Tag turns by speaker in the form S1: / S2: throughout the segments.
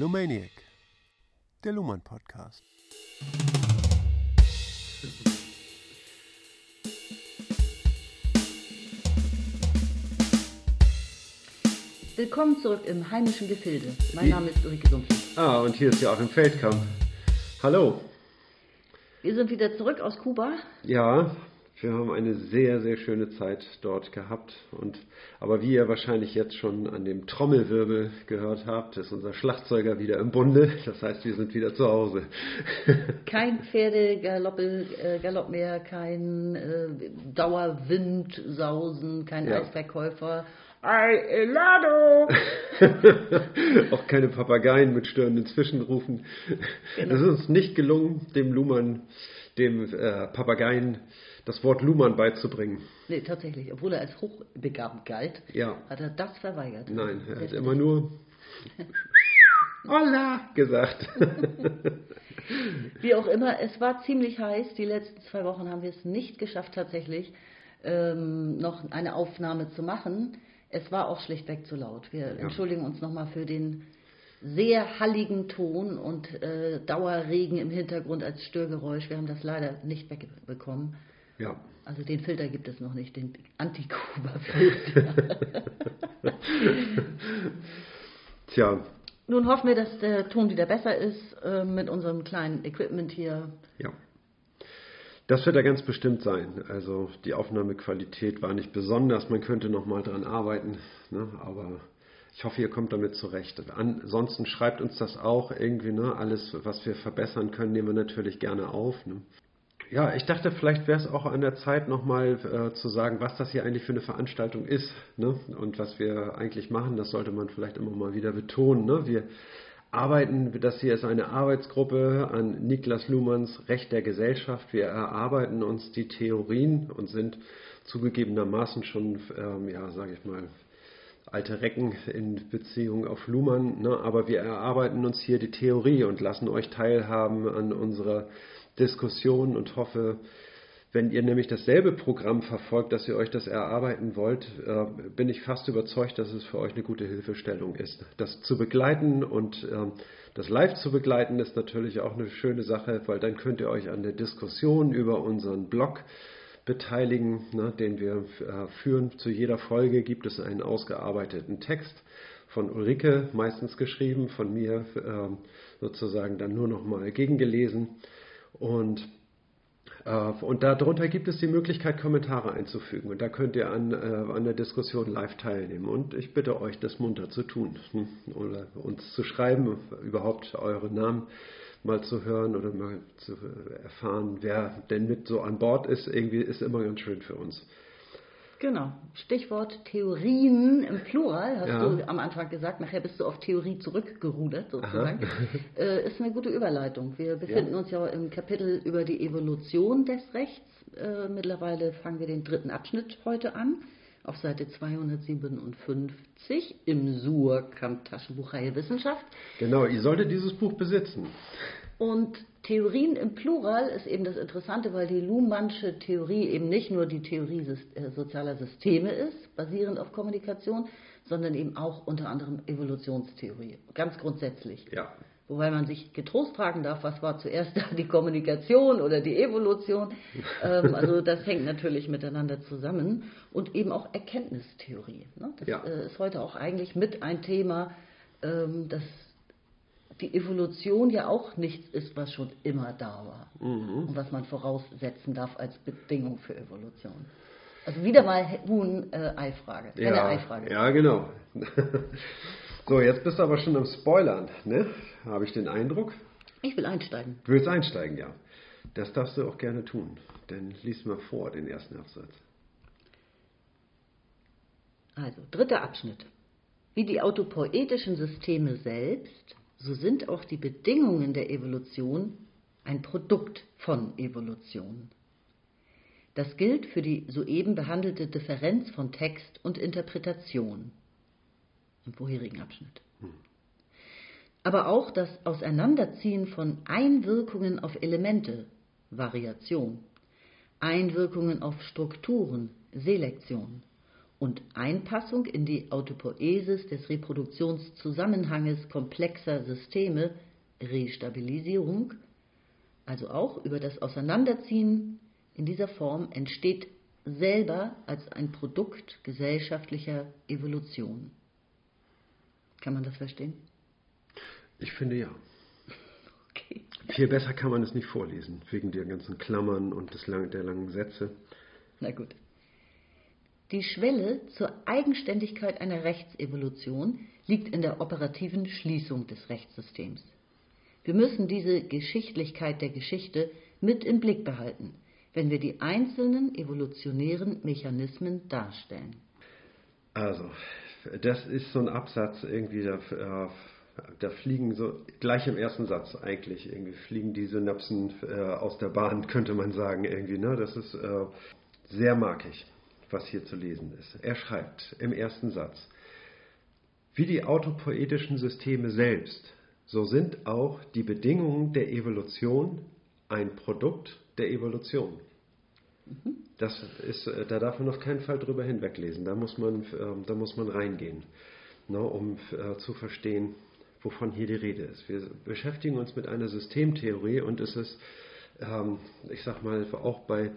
S1: Lumaniac, der Luhmann Podcast.
S2: Willkommen zurück im heimischen Gefilde. Mein
S3: Wie-
S2: Name ist Ulrike Sumpfli.
S3: Ah, und hier ist Joachim Feldkamp. Hallo.
S2: Wir sind wieder zurück aus Kuba.
S3: Ja, wir haben eine sehr, sehr schöne Zeit dort gehabt. Und, aber wie ihr wahrscheinlich jetzt schon an dem Trommelwirbel gehört habt, ist unser Schlagzeuger wieder im Bunde. Das heißt, wir sind wieder zu Hause.
S2: Kein Pferdegalopp äh, Galopp mehr, kein äh, Dauerwindsausen, kein
S3: Ja.
S2: Eisverkäufer. Ei, Elado!
S3: Auch keine Papageien mit störenden Zwischenrufen.
S2: Genau.
S3: Es ist uns nicht gelungen, dem Luhmann, dem äh, Papageien das Wort Luhmann beizubringen.
S2: nee, tatsächlich. Obwohl er als hochbegabt galt,
S3: Ja.
S2: hat er das verweigert.
S3: Nein, er hat immer nur Hola gesagt.
S2: Wie auch immer, es war ziemlich heiß. Die letzten zwei Wochen haben wir es nicht geschafft, tatsächlich ähm, noch eine Aufnahme zu machen. Es war auch schlichtweg zu laut. Wir entschuldigen uns nochmal für den sehr halligen Ton und äh, Dauerregen im Hintergrund als Störgeräusch. Wir haben das leider nicht wegbekommen.
S3: Ja.
S2: Also den Filter gibt es noch nicht, den Anti-Kuba-Filter.
S3: Tja,
S2: Nun hoffen wir, dass der Ton wieder besser ist äh, mit unserem kleinen Equipment hier.
S3: ja. Das wird er ganz bestimmt sein. Also die Aufnahmequalität war nicht besonders, man könnte noch mal dran arbeiten, ne? aber ich hoffe, ihr kommt damit zurecht. Ansonsten schreibt uns das auch irgendwie, ne? alles, was wir verbessern können, nehmen wir natürlich gerne auf. Ne? Ja, ich dachte, vielleicht wäre es auch an der Zeit, nochmal äh, zu sagen, was das hier eigentlich für eine Veranstaltung ist ne? und was wir eigentlich machen. Das sollte man vielleicht immer mal wieder betonen. Ne? Wir arbeiten, das hier ist eine Arbeitsgruppe an Niklas Luhmanns Recht der Gesellschaft. Wir erarbeiten uns die Theorien und sind zugegebenermaßen schon, ähm, ja, sage ich mal, alte Recken in Beziehung auf Luhmann, ne? aber wir erarbeiten uns hier die Theorie und lassen euch teilhaben an unserer Diskussion und hoffe, wenn ihr nämlich dasselbe Programm verfolgt, dass ihr euch das erarbeiten wollt, äh, bin ich fast überzeugt, dass es für euch eine gute Hilfestellung ist. Das zu begleiten und ähm, das live zu begleiten ist natürlich auch eine schöne Sache, weil dann könnt ihr euch an der Diskussion über unseren Blog beteiligen, ne, den wir äh, führen. Zu jeder Folge gibt es einen ausgearbeiteten Text von Ulrike, meistens geschrieben, von mir ähm, sozusagen dann nur noch mal gegengelesen. Und, äh, und darunter gibt es die Möglichkeit, Kommentare einzufügen. Und da könnt ihr an, äh, an der Diskussion live teilnehmen. Und ich bitte euch, das munter zu tun. hm, Oder uns zu schreiben, überhaupt eure Namen mal zu hören oder mal zu erfahren, wer denn mit so an Bord ist. Irgendwie ist immer ganz schön für uns.
S2: Genau. Stichwort Theorien im Plural, hast
S3: Ja.
S2: du am Anfang gesagt. Nachher bist du auf Theorie zurückgerudert, sozusagen. Äh, ist eine gute Überleitung. Wir befinden uns ja im Kapitel über die Evolution des Rechts. Äh, mittlerweile fangen wir den dritten Abschnitt heute an. Auf Seite 257 im Surkamp Taschenbuchreihe Wissenschaft.
S3: Genau, ihr solltet dieses Buch besitzen.
S2: Und Theorien im Plural ist eben das Interessante, weil die Luhmannsche Theorie eben nicht nur die Theorie äh, sozialer Systeme ist, basierend auf Kommunikation, sondern eben auch unter anderem Evolutionstheorie, ganz grundsätzlich.
S3: Ja,
S2: Wobei man sich getrost fragen darf, was war zuerst da, die Kommunikation oder die Evolution. ähm, also das hängt natürlich miteinander zusammen. Und eben auch Erkenntnistheorie. Ne? Das
S3: Ja.
S2: äh, ist heute auch eigentlich mit ein Thema, ähm, dass die Evolution ja auch nichts ist, was schon immer da war. Und was man voraussetzen darf als Bedingung für Evolution. Also wieder mal Huhn-Ei-Frage. Keine
S3: ja,
S2: Ei-Frage.
S3: ja, genau. so, jetzt bist du aber schon am Spoilern, ne? Habe ich den Eindruck?
S2: Ich will einsteigen.
S3: Du willst einsteigen, ja. Das darfst du auch gerne tun. Dann lies mal vor den ersten Absatz.
S2: Also, dritter Abschnitt. Wie die autopoetischen Systeme selbst, so sind auch die Bedingungen der Evolution ein Produkt von Evolution. Das gilt für die soeben behandelte Differenz von Text und Interpretation im vorherigen Abschnitt. Aber auch das Auseinanderziehen von Einwirkungen auf Elemente, Variation, Einwirkungen auf Strukturen, Selektion und Einpassung in die Autopoiesis des Reproduktionszusammenhanges komplexer Systeme, Restabilisierung, also auch über das Auseinanderziehen in dieser Form entsteht selber als ein Produkt gesellschaftlicher Evolution. Kann man das verstehen?
S3: Ich finde ja.
S2: Okay.
S3: Viel besser kann man es nicht vorlesen, wegen der ganzen Klammern und des lang, der langen Sätze.
S2: Na gut. Die Schwelle zur Eigenständigkeit einer Rechtsevolution liegt in der operativen Schließung des Rechtssystems. Wir müssen diese Geschichtlichkeit der Geschichte mit im Blick behalten, wenn wir die einzelnen evolutionären Mechanismen darstellen.
S3: Also, das ist so ein Absatz irgendwie, da, äh, da fliegen so, gleich im ersten Satz eigentlich, irgendwie fliegen die Synapsen äh, aus der Bahn, könnte man sagen, irgendwie. Ne? Das ist äh, sehr markig, was hier zu lesen ist. Er schreibt im ersten Satz, wie die autopoetischen Systeme selbst, so sind auch die Bedingungen der Evolution ein Produkt der Evolution. Das ist, äh, da darf man auf keinen Fall drüber hinweglesen. Da muss man, ähm, da muss man reingehen, ne, um äh, zu verstehen, wovon hier die Rede ist. Wir beschäftigen uns mit einer Systemtheorie und es ist, ähm, ich sag mal, auch bei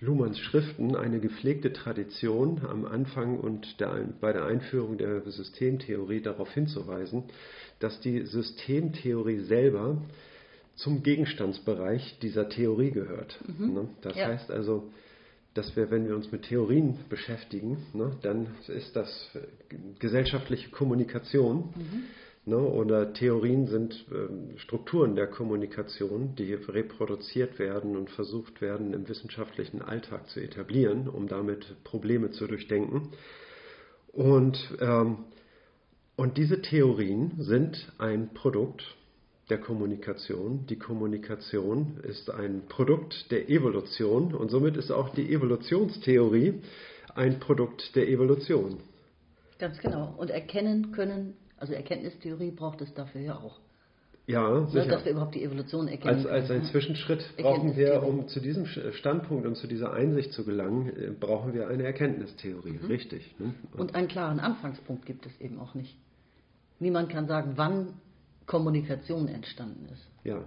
S3: Luhmanns Schriften eine gepflegte Tradition am Anfang und der, bei der Einführung der Systemtheorie darauf hinzuweisen, dass die Systemtheorie selber zum Gegenstandsbereich dieser Theorie gehört.
S2: Mhm.
S3: Ne? Das
S2: Ja.
S3: heißt also, dass wir, wenn wir uns mit Theorien beschäftigen, ne, dann ist das gesellschaftliche Kommunikation. Ne, oder Theorien sind ähm, Strukturen der Kommunikation, die reproduziert werden und versucht werden, im wissenschaftlichen Alltag zu etablieren, um damit Probleme zu durchdenken. Und, ähm, und diese Theorien sind ein Produkt der Kommunikation. Die Kommunikation ist ein Produkt der Evolution und somit ist auch die Evolutionstheorie ein Produkt der Evolution.
S2: Ganz genau. Und erkennen können, also Erkenntnistheorie braucht es dafür ja auch.
S3: Ja,
S2: Ne,
S3: sicher.
S2: dass wir überhaupt die Evolution erkennen
S3: Als, als ein
S2: können. ne?
S3: Zwischenschritt brauchen wir, um zu diesem Standpunkt und zu dieser Einsicht zu gelangen, äh, brauchen wir eine Erkenntnistheorie. Richtig. Ne?
S2: Und einen klaren Anfangspunkt gibt es eben auch nicht. Niemand kann sagen, wann Kommunikation entstanden ist.
S3: Ja.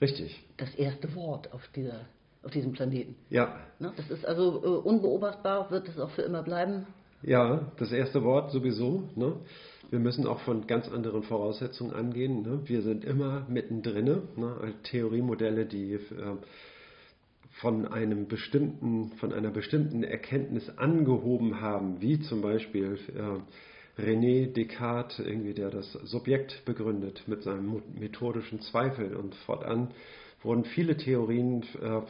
S3: Richtig.
S2: Das erste Wort auf, dieser, auf diesem Planeten.
S3: Ja.
S2: Ne? Das ist also äh, unbeobachtbar, wird es auch für immer bleiben.
S3: Ja, das erste Wort sowieso. Ne? Wir müssen auch von ganz anderen Voraussetzungen angehen. Ne? Wir sind immer mittendrin. Ne? Theoriemodelle, die äh, von einem bestimmten, von einer bestimmten Erkenntnis angehoben haben, wie zum Beispiel äh, René Descartes, irgendwie, der das Subjekt begründet mit seinem methodischen Zweifel und fortan wurden viele Theorien äh,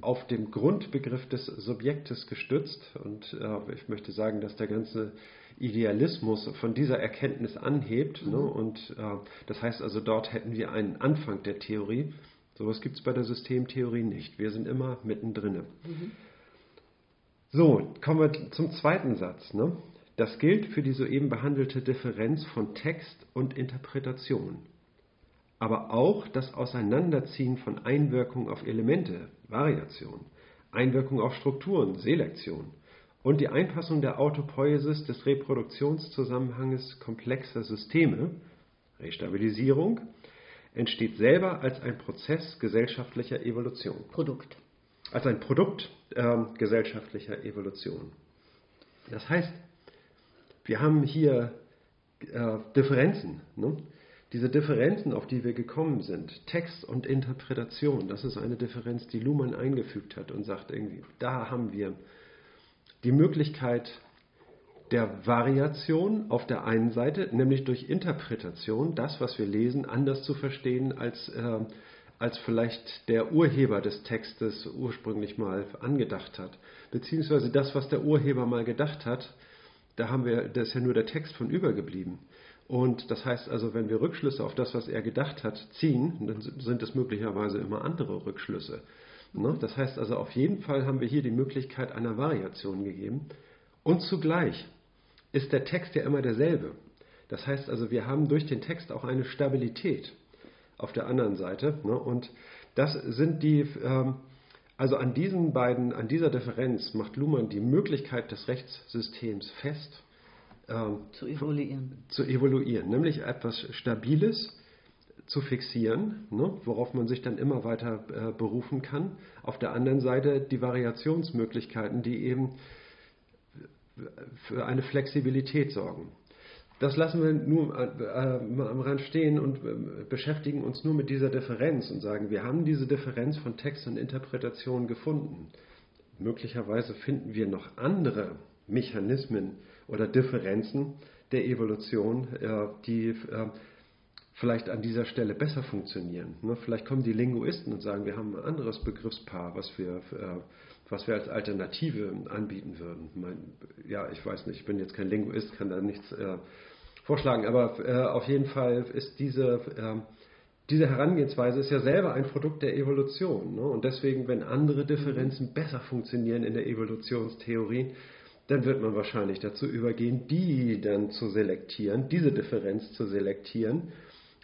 S3: auf dem Grundbegriff des Subjektes gestützt und äh, ich möchte sagen, dass der ganze Idealismus von dieser Erkenntnis anhebt ne? und äh, das heißt also, dort hätten wir einen Anfang der Theorie. Sowas gibt es bei der Systemtheorie nicht. Wir sind immer mittendrin. So, kommen wir zum zweiten Satz. Ne? Das gilt für die soeben behandelte Differenz von Text und Interpretation. Aber auch das Auseinanderziehen von Einwirkung auf Elemente, Variation, Einwirkung auf Strukturen, Selektion und die Einpassung der Autopoiesis des Reproduktionszusammenhanges komplexer Systeme, Restabilisierung, entsteht selber als ein Prozess gesellschaftlicher Evolution
S2: Produkt.
S3: als ein Produkt ähm, gesellschaftlicher Evolution. Das heißt, wir haben hier äh, Differenzen. Ne? Diese Differenzen, auf die wir gekommen sind, Text und Interpretation, das ist eine Differenz, die Luhmann eingefügt hat und sagt irgendwie, da haben wir die Möglichkeit der Variation auf der einen Seite, nämlich durch Interpretation, das, was wir lesen, anders zu verstehen, als, äh, als vielleicht der Urheber des Textes ursprünglich mal angedacht hat. Beziehungsweise das, was der Urheber mal gedacht hat, da haben wir, da ist ja nur der Text von übergeblieben. Und das heißt also, wenn wir Rückschlüsse auf das, was er gedacht hat, ziehen, dann sind es möglicherweise immer andere Rückschlüsse. Ne? Das heißt also, auf jeden Fall haben wir hier die Möglichkeit einer Variation gegeben. Und zugleich ist der Text ja immer derselbe. Das heißt also, wir haben durch den Text auch eine Stabilität auf der anderen Seite. Ne? Und das sind die ähm, Also an diesen beiden, an dieser Differenz macht Luhmann die Möglichkeit des Rechtssystems fest,
S2: ähm, zu evaluieren.
S3: Zu evaluieren, nämlich etwas Stabiles zu fixieren, ne, worauf man sich dann immer weiter äh, berufen kann. Auf der anderen Seite die Variationsmöglichkeiten, die eben für eine Flexibilität sorgen. Das lassen wir nur äh, mal am Rand stehen und äh, beschäftigen uns nur mit dieser Differenz und sagen, wir haben diese Differenz von Text und Interpretation gefunden. Möglicherweise finden wir noch andere Mechanismen oder Differenzen der Evolution, äh, die äh, vielleicht an dieser Stelle besser funktionieren. Ne? Vielleicht kommen die Linguisten und sagen, wir haben ein anderes Begriffspaar, was wir, äh, was wir als Alternative anbieten würden. Ja, ich weiß nicht, ich bin jetzt kein Linguist, kann da nichts vorschlagen, aber auf jeden Fall ist diese, äh, diese Herangehensweise ist ja selber ein Produkt der Evolution. Ne? Und deswegen, wenn andere Differenzen besser funktionieren in der Evolutionstheorie, dann wird man wahrscheinlich dazu übergehen, die dann zu selektieren, diese Differenz zu selektieren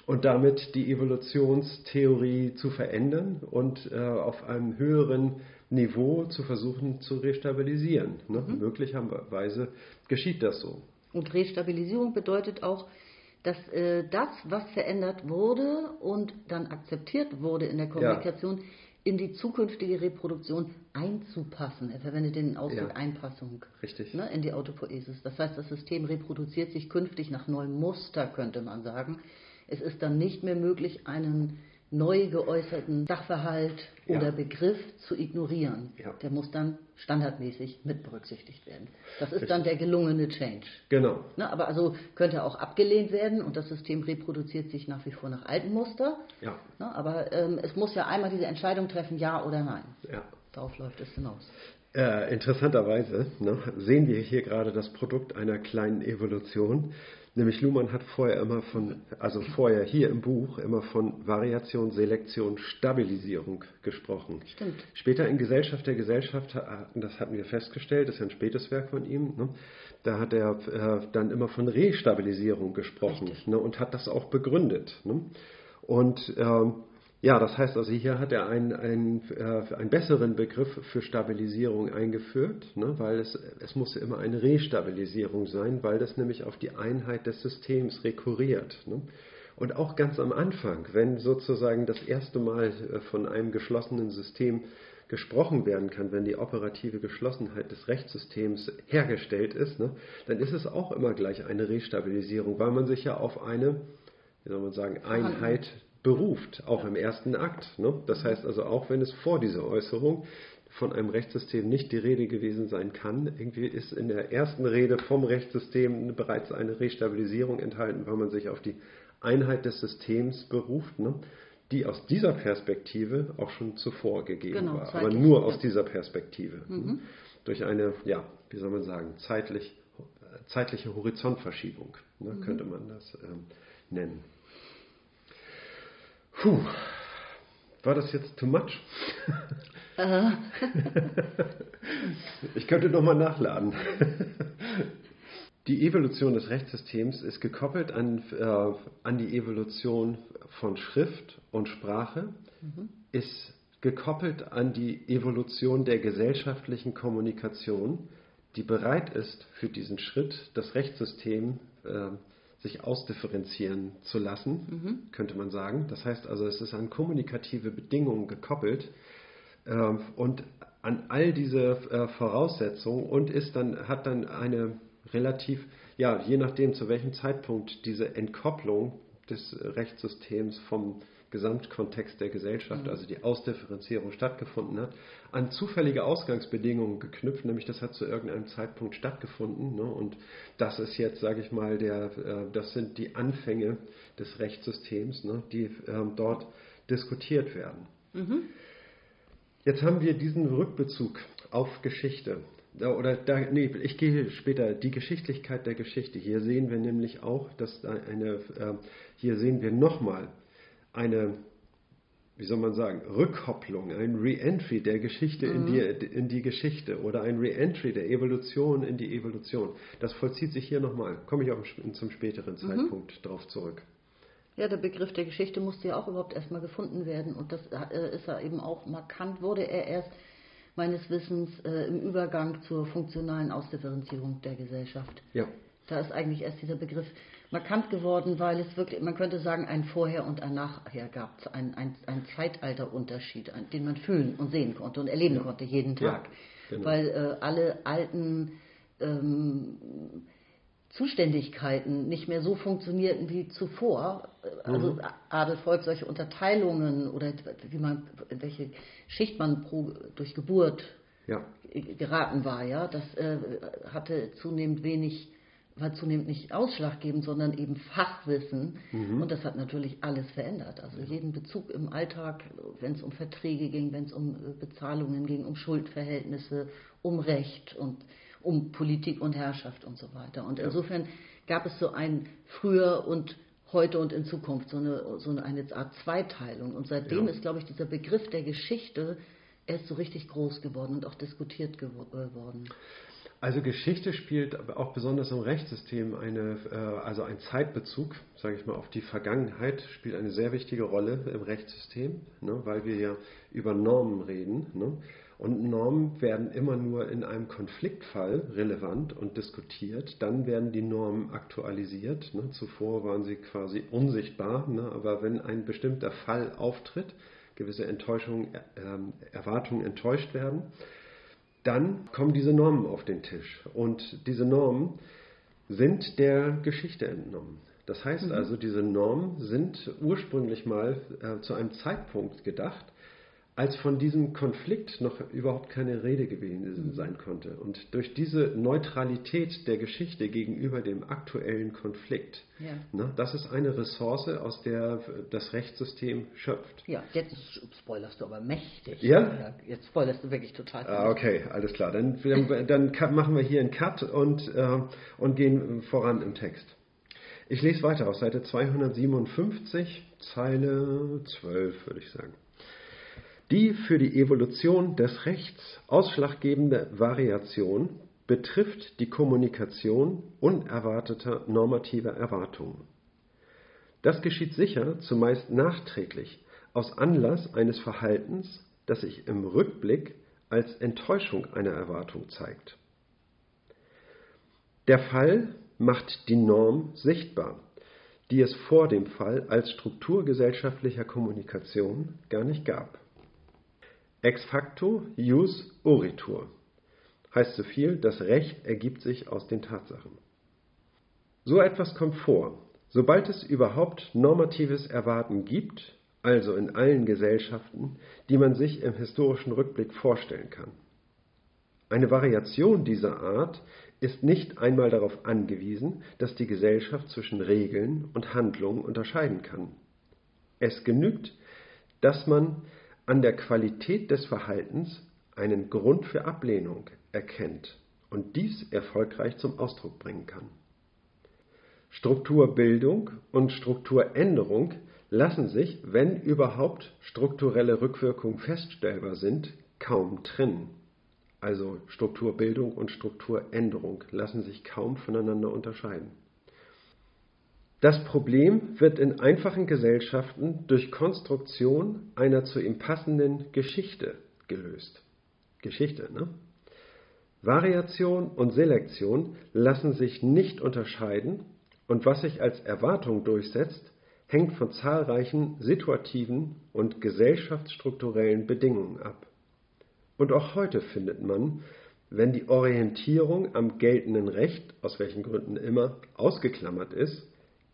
S3: und damit die Evolutionstheorie zu verändern und äh, auf einem höheren Niveau zu versuchen zu restabilisieren. Ne? Mhm. Möglicherweise geschieht das so.
S2: Und Restabilisierung bedeutet auch, dass äh, das, was verändert wurde und dann akzeptiert wurde in der Kommunikation, ja. In die zukünftige Reproduktion einzupassen. Er verwendet den Ausdruck ja. Einpassung
S3: Richtig.
S2: Ne, in die Autopoesis. Das heißt, das System reproduziert sich künftig nach neuem Muster, könnte man sagen. Es ist dann nicht mehr möglich, einen neu geäußerten Sachverhalt ja. oder Begriff zu ignorieren. Ja. Der muss dann standardmäßig mit berücksichtigt werden. Das ist Richtig. dann der gelungene Change.
S3: Genau.
S2: Ne, aber also könnte auch abgelehnt werden und das System reproduziert sich nach wie vor nach alten Muster.
S3: Ja.
S2: Ne, aber ähm, es muss ja einmal diese Entscheidung treffen, ja oder nein.
S3: Ja.
S2: Darauf läuft es hinaus.
S3: Äh, interessanterweise ne, sehen wir hier gerade das Produkt einer kleinen Evolution. Nämlich Luhmann hat vorher immer von, also vorher hier im Buch immer von Variation, Selektion, Stabilisierung gesprochen.
S2: Stimmt.
S3: Später in Gesellschaft der Gesellschaft, das hatten wir festgestellt, das ist ja ein spätes Werk von ihm, ne? da hat er äh, dann immer von Restabilisierung gesprochen ne? und hat das auch begründet. Ne? Und ähm, ja, das heißt also, hier hat er einen, einen, äh, einen besseren Begriff für Stabilisierung eingeführt, ne, weil es, es muss immer eine Restabilisierung sein, weil das nämlich auf die Einheit des Systems rekurriert. Ne. Und auch ganz am Anfang, wenn sozusagen das erste Mal äh, von einem geschlossenen System gesprochen werden kann, wenn die operative Geschlossenheit des Rechtssystems hergestellt ist, ne, dann ist es auch immer gleich eine Restabilisierung, weil man sich ja auf eine, wie soll man sagen, Einheit beruft, auch im ersten Akt. Ne? Das heißt also, auch wenn es vor dieser Äußerung von einem Rechtssystem nicht die Rede gewesen sein kann, irgendwie ist in der ersten Rede vom Rechtssystem bereits eine Restabilisierung enthalten, weil man sich auf die Einheit des Systems beruft, ne? die aus dieser Perspektive auch schon zuvor gegeben genau, war, aber nur aus dieser Perspektive. Ne? Mhm. Durch eine, ja, wie soll man sagen, zeitlich, zeitliche Horizontverschiebung, ne? mhm. könnte man das ähm, nennen. Puh, war das jetzt too much? ich könnte nochmal nachladen. Die Evolution des Rechtssystems ist gekoppelt an, äh, an die Evolution von Schrift und Sprache, mhm. ist gekoppelt an die Evolution der gesellschaftlichen Kommunikation, die bereit ist, für diesen Schritt das Rechtssystem äh, sich ausdifferenzieren zu lassen, mhm. könnte man sagen. Das heißt also, es ist an kommunikative Bedingungen gekoppelt äh, und an all diese äh, Voraussetzungen und ist dann, hat dann eine relativ, ja, je nachdem zu welchem Zeitpunkt diese Entkopplung des Rechtssystems vom Gesamtkontext der Gesellschaft, mhm. also die Ausdifferenzierung stattgefunden hat, an zufällige Ausgangsbedingungen geknüpft, nämlich das hat zu irgendeinem Zeitpunkt stattgefunden. Ne? Und das ist jetzt, sage ich mal, der, äh, das sind die Anfänge des Rechtssystems, ne? die äh, dort diskutiert werden. Mhm. Jetzt haben wir diesen Rückbezug auf Geschichte. Oder da, nee, ich gehe später die Geschichtlichkeit der Geschichte. Hier sehen wir nämlich auch, dass da eine, äh, hier sehen wir nochmal eine, wie soll man sagen, Rückkopplung, ein Re-Entry der Geschichte mhm. in, die, in die Geschichte oder ein Re-Entry der Evolution in die Evolution. Das vollzieht sich hier nochmal. Komme ich auch zum späteren mhm. Zeitpunkt mhm. drauf zurück.
S2: Ja, der Begriff der Geschichte musste ja auch überhaupt erstmal gefunden werden. Und das äh, ist ja eben auch markant, wurde er erst meines Wissens äh, im Übergang zur funktionalen Ausdifferenzierung der Gesellschaft.
S3: Ja.
S2: Da ist eigentlich erst dieser Begriff markant geworden, weil es wirklich, man könnte sagen, ein Vorher und ein Nachher gab, ein, ein, ein Zeitalterunterschied, den man fühlen und sehen konnte und erleben ja. konnte jeden Tag. Ja, genau. Weil äh, alle alten ähm, Zuständigkeiten nicht mehr so funktionierten wie zuvor. Also mhm. Adel, Volk, solche Unterteilungen oder wie man, in welche Schicht man pro, durch Geburt ja. geraten war, ja, das äh, hatte zunehmend wenig, war zunehmend nicht ausschlaggebend, sondern eben Fachwissen. Mhm. Und das hat natürlich alles verändert. Also jeden Bezug im Alltag, wenn es um Verträge ging, wenn es um äh, Bezahlungen ging, um Schuldverhältnisse, um Recht und um Politik und Herrschaft und so weiter. Und insofern gab es so ein früher und heute und in Zukunft, so eine, so eine Art Zweiteilung. Und seitdem ja. ist, glaube ich, dieser Begriff der Geschichte erst so richtig groß geworden und auch diskutiert geworden.
S3: Also Geschichte spielt auch besonders im Rechtssystem eine, äh, also ein Zeitbezug, sage ich mal, auf die Vergangenheit spielt eine sehr wichtige Rolle im Rechtssystem, ne, weil wir ja über Normen reden. Ne? Und Normen werden immer nur in einem Konfliktfall relevant und diskutiert. Dann werden die Normen aktualisiert. Ne? Zuvor waren sie quasi unsichtbar. Ne? Aber wenn ein bestimmter Fall auftritt, gewisse Enttäuschungen, äh, Erwartungen enttäuscht werden, dann kommen diese Normen auf den Tisch. Und diese Normen sind der Geschichte entnommen. Das heißt mhm. also, diese Normen sind ursprünglich mal äh, zu einem Zeitpunkt gedacht, als von diesem Konflikt noch überhaupt keine Rede gewesen sein konnte. Und durch diese Neutralität der Geschichte gegenüber dem aktuellen Konflikt, ja. ne, das ist eine Ressource, aus der das Rechtssystem schöpft.
S2: Ja, jetzt spoilerst du aber mächtig.
S3: Ja?
S2: Jetzt spoilerst du wirklich total.
S3: Ah, okay, alles klar. Dann, dann, machen wir hier einen Cut und, äh, und gehen voran im Text. Ich lese weiter aus Seite 257, Zeile 12, würde ich sagen. Die für die Evolution des Rechts ausschlaggebende Variation betrifft die Kommunikation unerwarteter normativer Erwartungen. Das geschieht sicher zumeist nachträglich aus Anlass eines Verhaltens, das sich im Rückblick als Enttäuschung einer Erwartung zeigt. Der Fall macht die Norm sichtbar, die es vor dem Fall als Struktur gesellschaftlicher Kommunikation gar nicht gab. Ex facto jus oritur heißt so viel, das Recht ergibt sich aus den Tatsachen. So etwas kommt vor, sobald es überhaupt normatives Erwarten gibt, also in allen Gesellschaften, die man sich im historischen Rückblick vorstellen kann. Eine Variation dieser Art ist nicht einmal darauf angewiesen, dass die Gesellschaft zwischen Regeln und Handlungen unterscheiden kann. Es genügt, dass man an der Qualität des Verhaltens einen Grund für Ablehnung erkennt und dies erfolgreich zum Ausdruck bringen kann. Strukturbildung und Strukturänderung lassen sich, wenn überhaupt strukturelle Rückwirkungen feststellbar sind, kaum trennen. Also Strukturbildung und Strukturänderung lassen sich kaum voneinander unterscheiden. Das Problem wird in einfachen Gesellschaften durch Konstruktion einer zu ihm passenden Geschichte gelöst. Geschichte, ne? Variation und Selektion lassen sich nicht unterscheiden und was sich als Erwartung durchsetzt, hängt von zahlreichen situativen und gesellschaftsstrukturellen Bedingungen ab. Und auch heute findet man, wenn die Orientierung am geltenden Recht, aus welchen Gründen immer, ausgeklammert ist,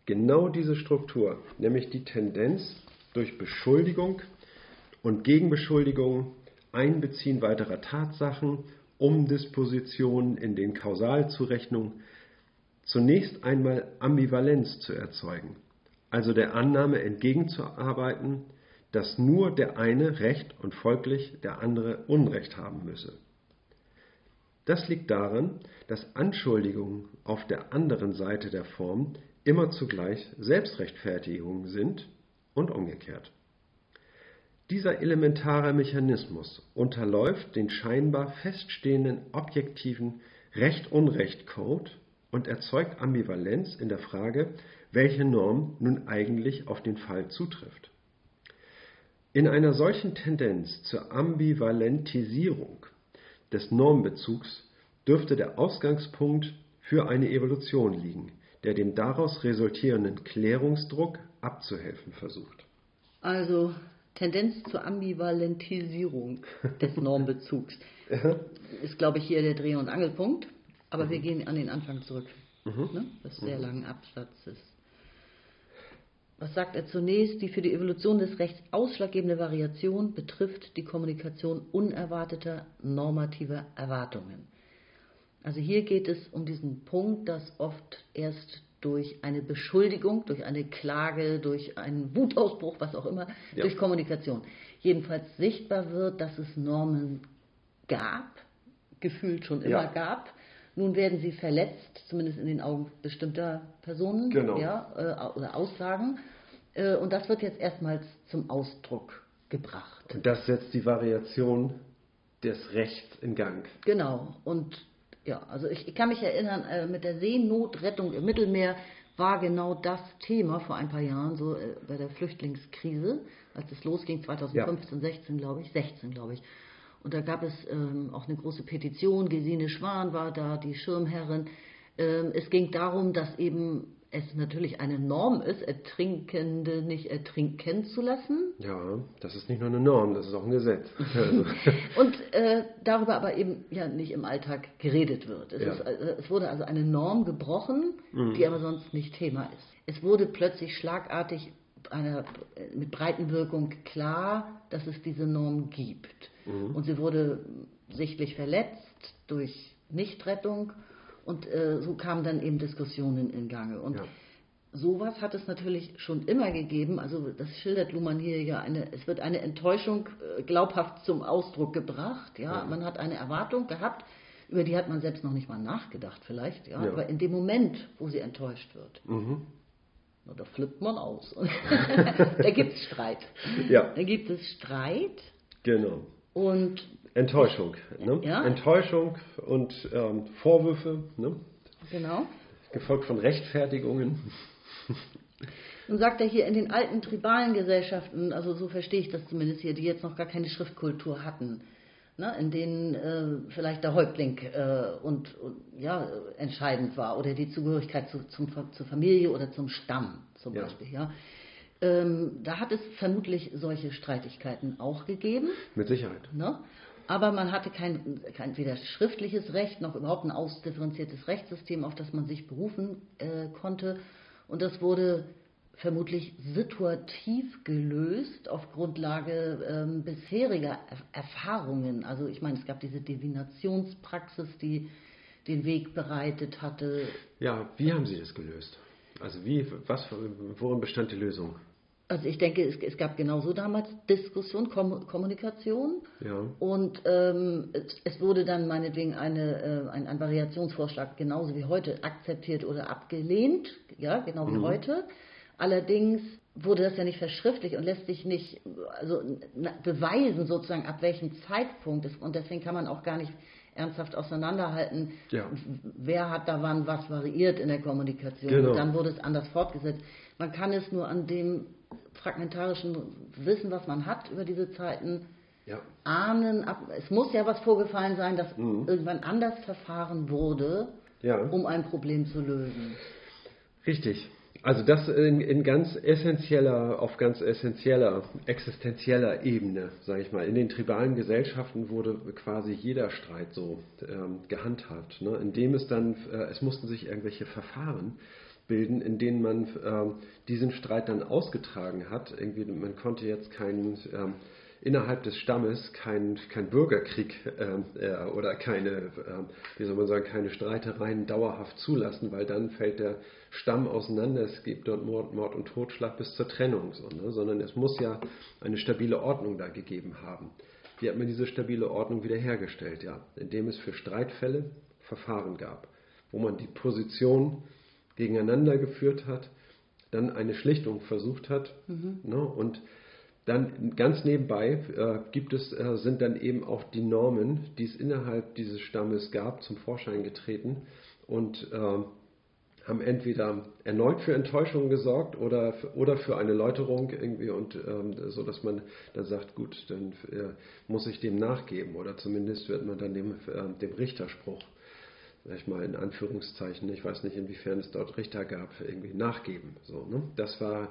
S3: genau diese Struktur, nämlich die Tendenz durch Beschuldigung und Gegenbeschuldigung, Einbeziehen weiterer Tatsachen, Umdispositionen in den Kausalzurechnungen, zunächst einmal Ambivalenz zu erzeugen, also der Annahme entgegenzuarbeiten, dass nur der eine Recht und folglich der andere Unrecht haben müsse. Das liegt daran, dass Anschuldigungen auf der anderen Seite der Form immer zugleich Selbstrechtfertigungen sind und umgekehrt. Dieser elementare Mechanismus unterläuft den scheinbar feststehenden objektiven Recht-Unrecht-Code und erzeugt Ambivalenz in der Frage, welche Norm nun eigentlich auf den Fall zutrifft. In einer solchen Tendenz zur Ambivalentisierung des Normbezugs dürfte der Ausgangspunkt für eine Evolution liegen, der dem daraus resultierenden Klärungsdruck abzuhelfen versucht.
S2: Also Tendenz zur Ambivalentisierung des Normbezugs ist, glaube ich, hier der Dreh- und Angelpunkt. Aber wir gehen an den Anfang zurück, ne, des sehr langen Absatzes. Was sagt er zunächst? Die für die Evolution des Rechts ausschlaggebende Variation betrifft die Kommunikation unerwarteter normativer Erwartungen. Also hier geht es um diesen Punkt, dass oft erst durch eine Beschuldigung, durch eine Klage, durch einen Wutausbruch, was auch immer,
S3: Ja.
S2: durch Kommunikation jedenfalls sichtbar wird, dass es Normen gab, gefühlt schon immer
S3: Ja.
S2: gab. Nun werden sie verletzt, zumindest in den Augen bestimmter Personen
S3: Genau.
S2: ja, äh, oder Aussagen. Äh, und das wird jetzt erstmals zum Ausdruck gebracht.
S3: Und das setzt die Variation des Rechts in Gang.
S2: Genau. Und ja, also ich, ich kann mich erinnern, äh, mit der Seenotrettung im Mittelmeer war genau das Thema vor ein paar Jahren, so äh, bei der Flüchtlingskrise, als es losging, 2015, 16 glaube ich, 16 glaube ich. Und da gab es ähm, auch eine große Petition, Gesine Schwan war da, die Schirmherrin. Ähm, es ging darum, dass eben es natürlich eine Norm ist, Ertrinkende nicht ertrinken zu lassen.
S3: Ja, das ist nicht nur eine Norm, das ist auch ein Gesetz. Also,
S2: Und äh, darüber aber eben ja nicht im Alltag geredet wird. Es,
S3: Ja.
S2: ist, äh, es wurde also eine Norm gebrochen, die aber sonst nicht Thema ist. Es wurde plötzlich schlagartig einer, mit Breitenwirkung klar, dass es diese Norm gibt. Und sie wurde sichtlich verletzt durch Nichtrettung und äh, so kamen dann eben Diskussionen in Gange. Und
S3: Ja.
S2: Sowas hat es natürlich schon immer gegeben. Also das schildert Luhmann hier ja eine, es wird eine Enttäuschung äh, glaubhaft zum Ausdruck gebracht. Ja, man hat eine Erwartung gehabt, über die hat man selbst noch nicht mal nachgedacht vielleicht. Ja,
S3: Ja.
S2: aber in dem Moment, wo sie enttäuscht wird,
S3: mhm.
S2: na, da flippt man aus. da gibt es Streit.
S3: Ja,
S2: Da gibt es Streit
S3: genau.
S2: und
S3: Enttäuschung. Ne?
S2: Ja.
S3: Enttäuschung und ähm, Vorwürfe, ne?
S2: genau.
S3: gefolgt von Rechtfertigungen.
S2: Nun sagt er hier, in den alten tribalen Gesellschaften, also so verstehe ich das zumindest hier, die jetzt noch gar keine Schriftkultur hatten, ne, in denen äh, vielleicht der Häuptling äh, und, und ja, entscheidend war oder die Zugehörigkeit zu, zum, zur Familie oder zum Stamm zum
S3: Ja.
S2: Beispiel. Ja. Ähm, da hat es vermutlich solche Streitigkeiten auch gegeben.
S3: Mit Sicherheit.
S2: Ne? Aber man hatte kein, kein weder schriftliches Recht noch überhaupt ein ausdifferenziertes Rechtssystem, auf das man sich berufen äh, konnte. Und das wurde vermutlich situativ gelöst auf Grundlage ähm, bisheriger er Erfahrungen. Also ich meine, es gab diese Divinationspraxis, die den Weg bereitet hatte.
S3: Ja, wie haben Sie das gelöst? Also wie, was, worin bestand die Lösung?
S2: Also ich denke, es, es gab genauso damals Diskussion, Kom Kommunikation.
S3: Ja.
S2: Und ähm, es, es wurde dann meinetwegen eine, äh, ein, ein Variationsvorschlag genauso wie heute akzeptiert oder abgelehnt, ja, genau wie heute. Allerdings wurde das ja nicht verschriftlicht und lässt sich nicht also, beweisen, sozusagen, ab welchem Zeitpunkt es, und deswegen kann man auch gar nicht ernsthaft auseinanderhalten,
S3: Ja.
S2: wer hat da wann was variiert in der Kommunikation.
S3: Genau.
S2: Und dann wurde es anders fortgesetzt. Man kann es nur an dem fragmentarischen Wissen, was man hat über diese Zeiten,
S3: Ja.
S2: ahnen. Ab, es muss ja was vorgefallen sein, dass irgendwann anders verfahren wurde,
S3: Ja.
S2: um ein Problem zu lösen.
S3: Richtig. Also das in, in ganz essentieller, auf ganz essentieller, existenzieller Ebene, sage ich mal. In den tribalen Gesellschaften wurde quasi jeder Streit so ähm, gehandhabt, ne? indem es dann, äh, es mussten sich irgendwelche Verfahren bilden, in denen man ähm, diesen Streit dann ausgetragen hat. Irgendwie, man konnte jetzt keinen ähm, innerhalb des Stammes kein, kein Bürgerkrieg ähm, äh, oder keine, ähm, wie soll man sagen, keine Streitereien dauerhaft zulassen, weil dann fällt der Stamm auseinander, es gibt dort Mord, Mord und Totschlag bis zur Trennung, so, ne? sondern es muss ja eine stabile Ordnung da gegeben haben. Wie hat man diese stabile Ordnung wiederhergestellt? Ja, indem es für Streitfälle Verfahren gab, wo man die Position gegeneinander geführt hat, dann eine Schlichtung versucht hat ne? und dann ganz nebenbei äh, gibt es, äh, sind dann eben auch die Normen, die es innerhalb dieses Stammes gab, zum Vorschein getreten und äh, haben entweder erneut für Enttäuschung gesorgt oder, oder für eine Läuterung irgendwie und ähm, so, dass man dann sagt, gut, dann äh, muss ich dem nachgeben oder zumindest wird man dann dem, äh, dem Richterspruch, sag ich mal in Anführungszeichen, ich weiß nicht, inwiefern es dort Richter gab, irgendwie nachgeben. So, ne? Das war,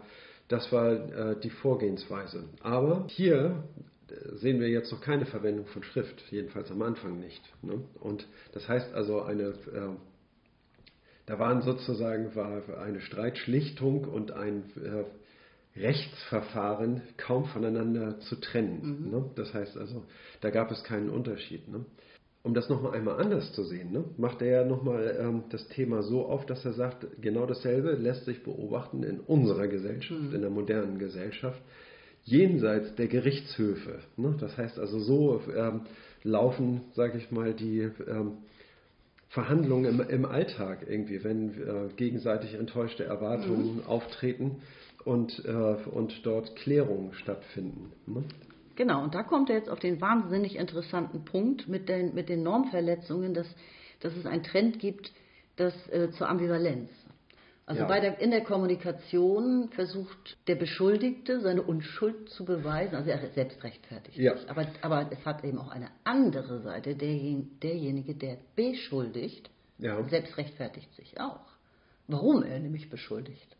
S3: das war äh, die Vorgehensweise. Aber hier sehen wir jetzt noch keine Verwendung von Schrift, jedenfalls am Anfang nicht. Ne? Und das heißt also eine äh, da waren sozusagen war eine Streitschlichtung und ein äh, Rechtsverfahren kaum voneinander zu trennen. Mhm. Ne? Das heißt also, da gab es keinen Unterschied. Ne? Um das nochmal einmal anders zu sehen, ne, macht er ja nochmal ähm, das Thema so auf, dass er sagt, genau dasselbe lässt sich beobachten in unserer Gesellschaft, mhm. in der modernen Gesellschaft, jenseits der Gerichtshöfe. Ne? Das heißt also, so ähm, laufen, sage ich mal, die ähm, Verhandlungen im, im Alltag irgendwie, wenn äh, gegenseitig enttäuschte Erwartungen mhm. auftreten und, äh, und dort Klärungen stattfinden. Ne?
S2: Genau, und da kommt er jetzt auf den wahnsinnig interessanten Punkt mit den, mit den Normverletzungen, dass, dass es einen Trend gibt das, äh, zur Ambivalenz. Also ja. bei der, in der Kommunikation versucht der Beschuldigte seine Unschuld zu beweisen, also er selbst rechtfertigt ja. sich. Aber, aber es hat eben auch eine andere Seite, derjen, derjenige, der beschuldigt, ja. selbst rechtfertigt sich auch. Warum er nämlich beschuldigt.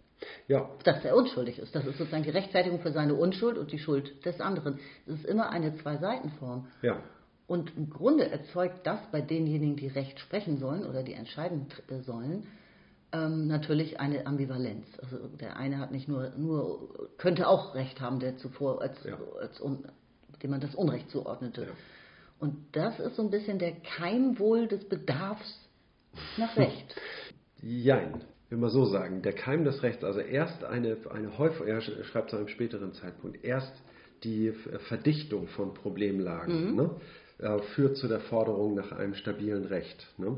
S2: Ja. Dass er unschuldig ist. Das ist sozusagen die Rechtfertigung für seine Unschuld und die Schuld des anderen. Es ist immer eine Zwei-Seiten-Form. Ja. Und im Grunde erzeugt das bei denjenigen, die Recht sprechen sollen oder die entscheiden sollen, ähm, natürlich eine Ambivalenz. Also der eine hat nicht nur, nur könnte auch Recht haben, der zuvor als, ja. als un, dem man das Unrecht zuordnete. Ja. Und das ist so ein bisschen der Keim wohl des Bedarfs nach Recht.
S3: Jein, will man so sagen. Der Keim des Rechts, also erst eine, eine häufig, er schreibt zu einem späteren Zeitpunkt, erst die Verdichtung von Problemlagen mhm. ne, äh, führt zu der Forderung nach einem stabilen Recht. Ne?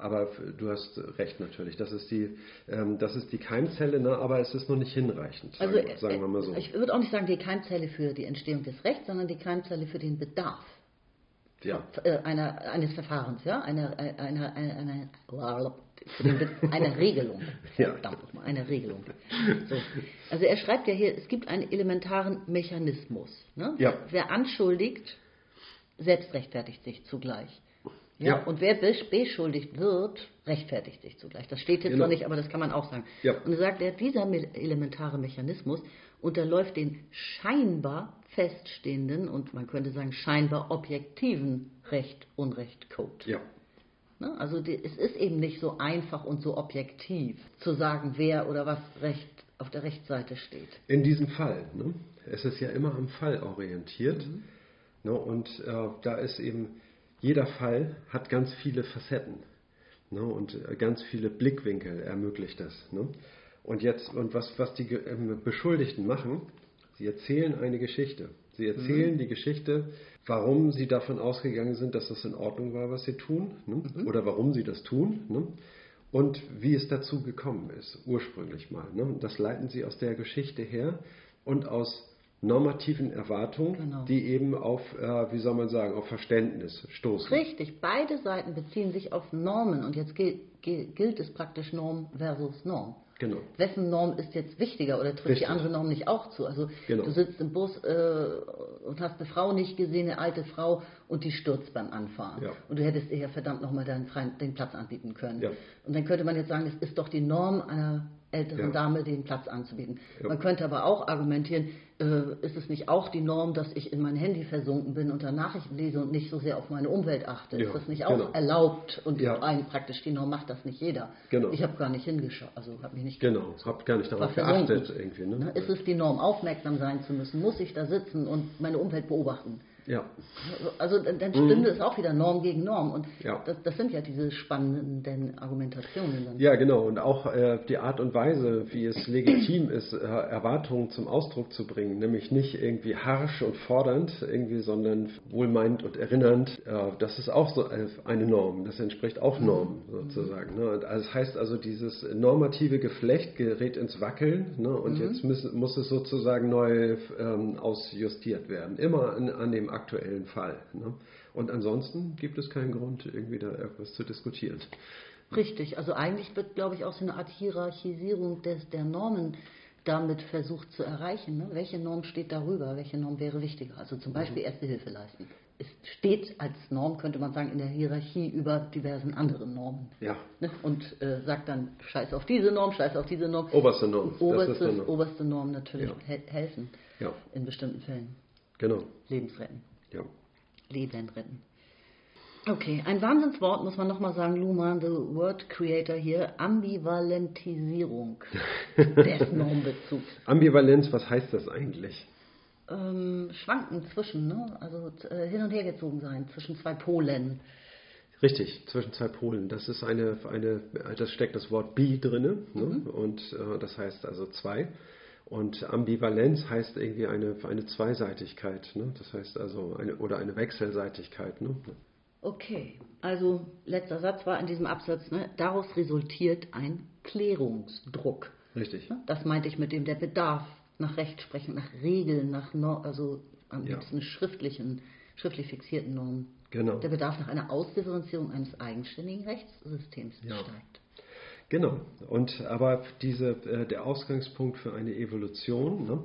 S3: aber du hast recht natürlich. Das ist die, ähm, das ist die Keimzelle, ne? aber es ist noch nicht hinreichend, sagen, also, sagen wir mal so.
S2: Ich würde auch nicht sagen die Keimzelle für die Entstehung des Rechts, sondern die Keimzelle für den Bedarf ja. Äh, einer, eines Verfahrens, ja, einer, einer, einer, einer, einer Regelung. Verdammt nochmal, eine Regelung. So. Also er schreibt ja hier, es gibt einen elementaren Mechanismus. Ne? Ja. Wer anschuldigt, selbst rechtfertigt sich zugleich. Ja, ja. Und wer beschuldigt wird, rechtfertigt sich zugleich. Das steht jetzt genau. noch nicht, aber das kann man auch sagen. Ja. Und er sagt, dieser elementare Mechanismus unterläuft den scheinbar feststehenden und man könnte sagen scheinbar objektiven Recht-Unrecht-Code. Ja. Ne? Also es ist eben nicht so einfach und so objektiv zu sagen, wer oder was Recht auf der Rechtsseite steht.
S3: In diesem Fall. Ne? Es ist ja immer am Fall orientiert. Mhm. Ne? Und äh, da ist eben jeder Fall hat ganz viele Facetten ne, und äh, ganz viele Blickwinkel ermöglicht das. Ne. Und jetzt, und was, was die ähm, Beschuldigten machen, sie erzählen eine Geschichte. Sie erzählen mhm. die Geschichte, warum sie davon ausgegangen sind, dass das in Ordnung war, was sie tun, ne, mhm. oder warum sie das tun, ne, und wie es dazu gekommen ist, ursprünglich mal. Ne. Das leiten sie aus der Geschichte her und aus normativen Erwartungen, genau. die eben auf, äh, wie soll man sagen, auf Verständnis stoßen.
S2: Richtig, beide Seiten beziehen sich auf Normen und jetzt gilt, gilt es praktisch Norm versus Norm. Genau. Wessen Norm ist jetzt wichtiger oder trifft Richtig. die andere Norm nicht auch zu? Also genau. du sitzt im Bus äh, und hast eine Frau nicht gesehen, eine alte Frau, und die stürzt beim Anfahren. Ja. Und du hättest ihr ja verdammt nochmal den, den Platz anbieten können. Ja. Und dann könnte man jetzt sagen, es ist doch die Norm einer älteren ja. Dame den Platz anzubieten. Man könnte aber auch argumentieren, äh, ist es nicht auch die Norm, dass ich in mein Handy versunken bin und da Nachrichten lese und nicht so sehr auf meine Umwelt achte? Ja, ist das nicht auch genau. erlaubt? Und ja. ein, praktisch die Norm macht das nicht jeder. Genau. Ich habe gar nicht hingeschaut, also habe mich nicht
S3: Genau, habe gar nicht darauf geachtet irgendwie. Ne?
S2: Ist es die Norm, aufmerksam sein zu müssen? Muss ich da sitzen und meine Umwelt beobachten? Ja. Also dann stünde mhm. es auch wieder Norm gegen Norm. Und ja. das, das, sind ja diese spannenden Argumentationen. Dann.
S3: Ja, genau. Und auch äh, die Art und Weise, wie es legitim ist, äh, Erwartungen zum Ausdruck zu bringen. Nämlich nicht irgendwie harsch und fordernd, irgendwie, sondern wohlmeinend und erinnernd. Äh, das ist auch so eine Norm. Das entspricht auch Norm mhm. sozusagen. Ne? Also das heißt also, dieses normative Geflecht gerät ins Wackeln. Ne? Und mhm. jetzt muss, muss, es sozusagen neu ähm, ausjustiert werden. Immer an, an dem aktuellen Fall. Ne? Und ansonsten gibt es keinen Grund, irgendwie da irgendwas zu diskutieren.
S2: Richtig, also eigentlich wird, glaube ich, auch so eine Art Hierarchisierung des, der Normen damit versucht zu erreichen. Ne? Welche Norm steht darüber? Welche Norm wäre wichtiger? Also zum Beispiel Erste Hilfe leisten. Es steht als Norm, könnte man sagen, in der Hierarchie über diversen anderen Normen.
S3: Ja.
S2: Ne? Und äh, sagt dann, scheiß auf diese Norm, scheiß auf diese Norm.
S3: Oberste Norm.
S2: Oberste,
S3: noch-
S2: oberste Norm natürlich
S3: Ja.
S2: he helfen
S3: Ja,
S2: in bestimmten Fällen.
S3: genau.
S2: Lebensretten.
S3: Ja.
S2: Leben retten. Okay, ein Wahnsinnswort muss man nochmal sagen, Luhmann, the word creator hier, Ambivalentisierung des Normbezugs.
S3: Ambivalenz, was heißt das eigentlich?
S2: Ähm, schwanken zwischen, ne? also äh, hin und her gezogen sein, zwischen zwei Polen.
S3: Richtig, zwischen zwei Polen. Das ist eine, eine das steckt das Wort bi drinne ne? und äh, das heißt also zwei. Und Ambivalenz heißt irgendwie eine, eine Zweiseitigkeit, ne? das heißt also eine oder eine Wechselseitigkeit. Ne?
S2: Okay, also letzter Satz war in diesem Absatz, ne? daraus resultiert ein Klärungsdruck.
S3: Richtig.
S2: Ne? Das meinte ich mit dem der Bedarf nach Rechtsprechung, nach Regeln, nach Nor also am
S3: Ja.
S2: liebsten schriftlichen, schriftlich fixierten Normen.
S3: Genau.
S2: Der Bedarf nach einer Ausdifferenzierung eines eigenständigen Rechtssystems
S3: Ja.
S2: steigt.
S3: Genau. Und aber diese, äh, der Ausgangspunkt für eine Evolution ne,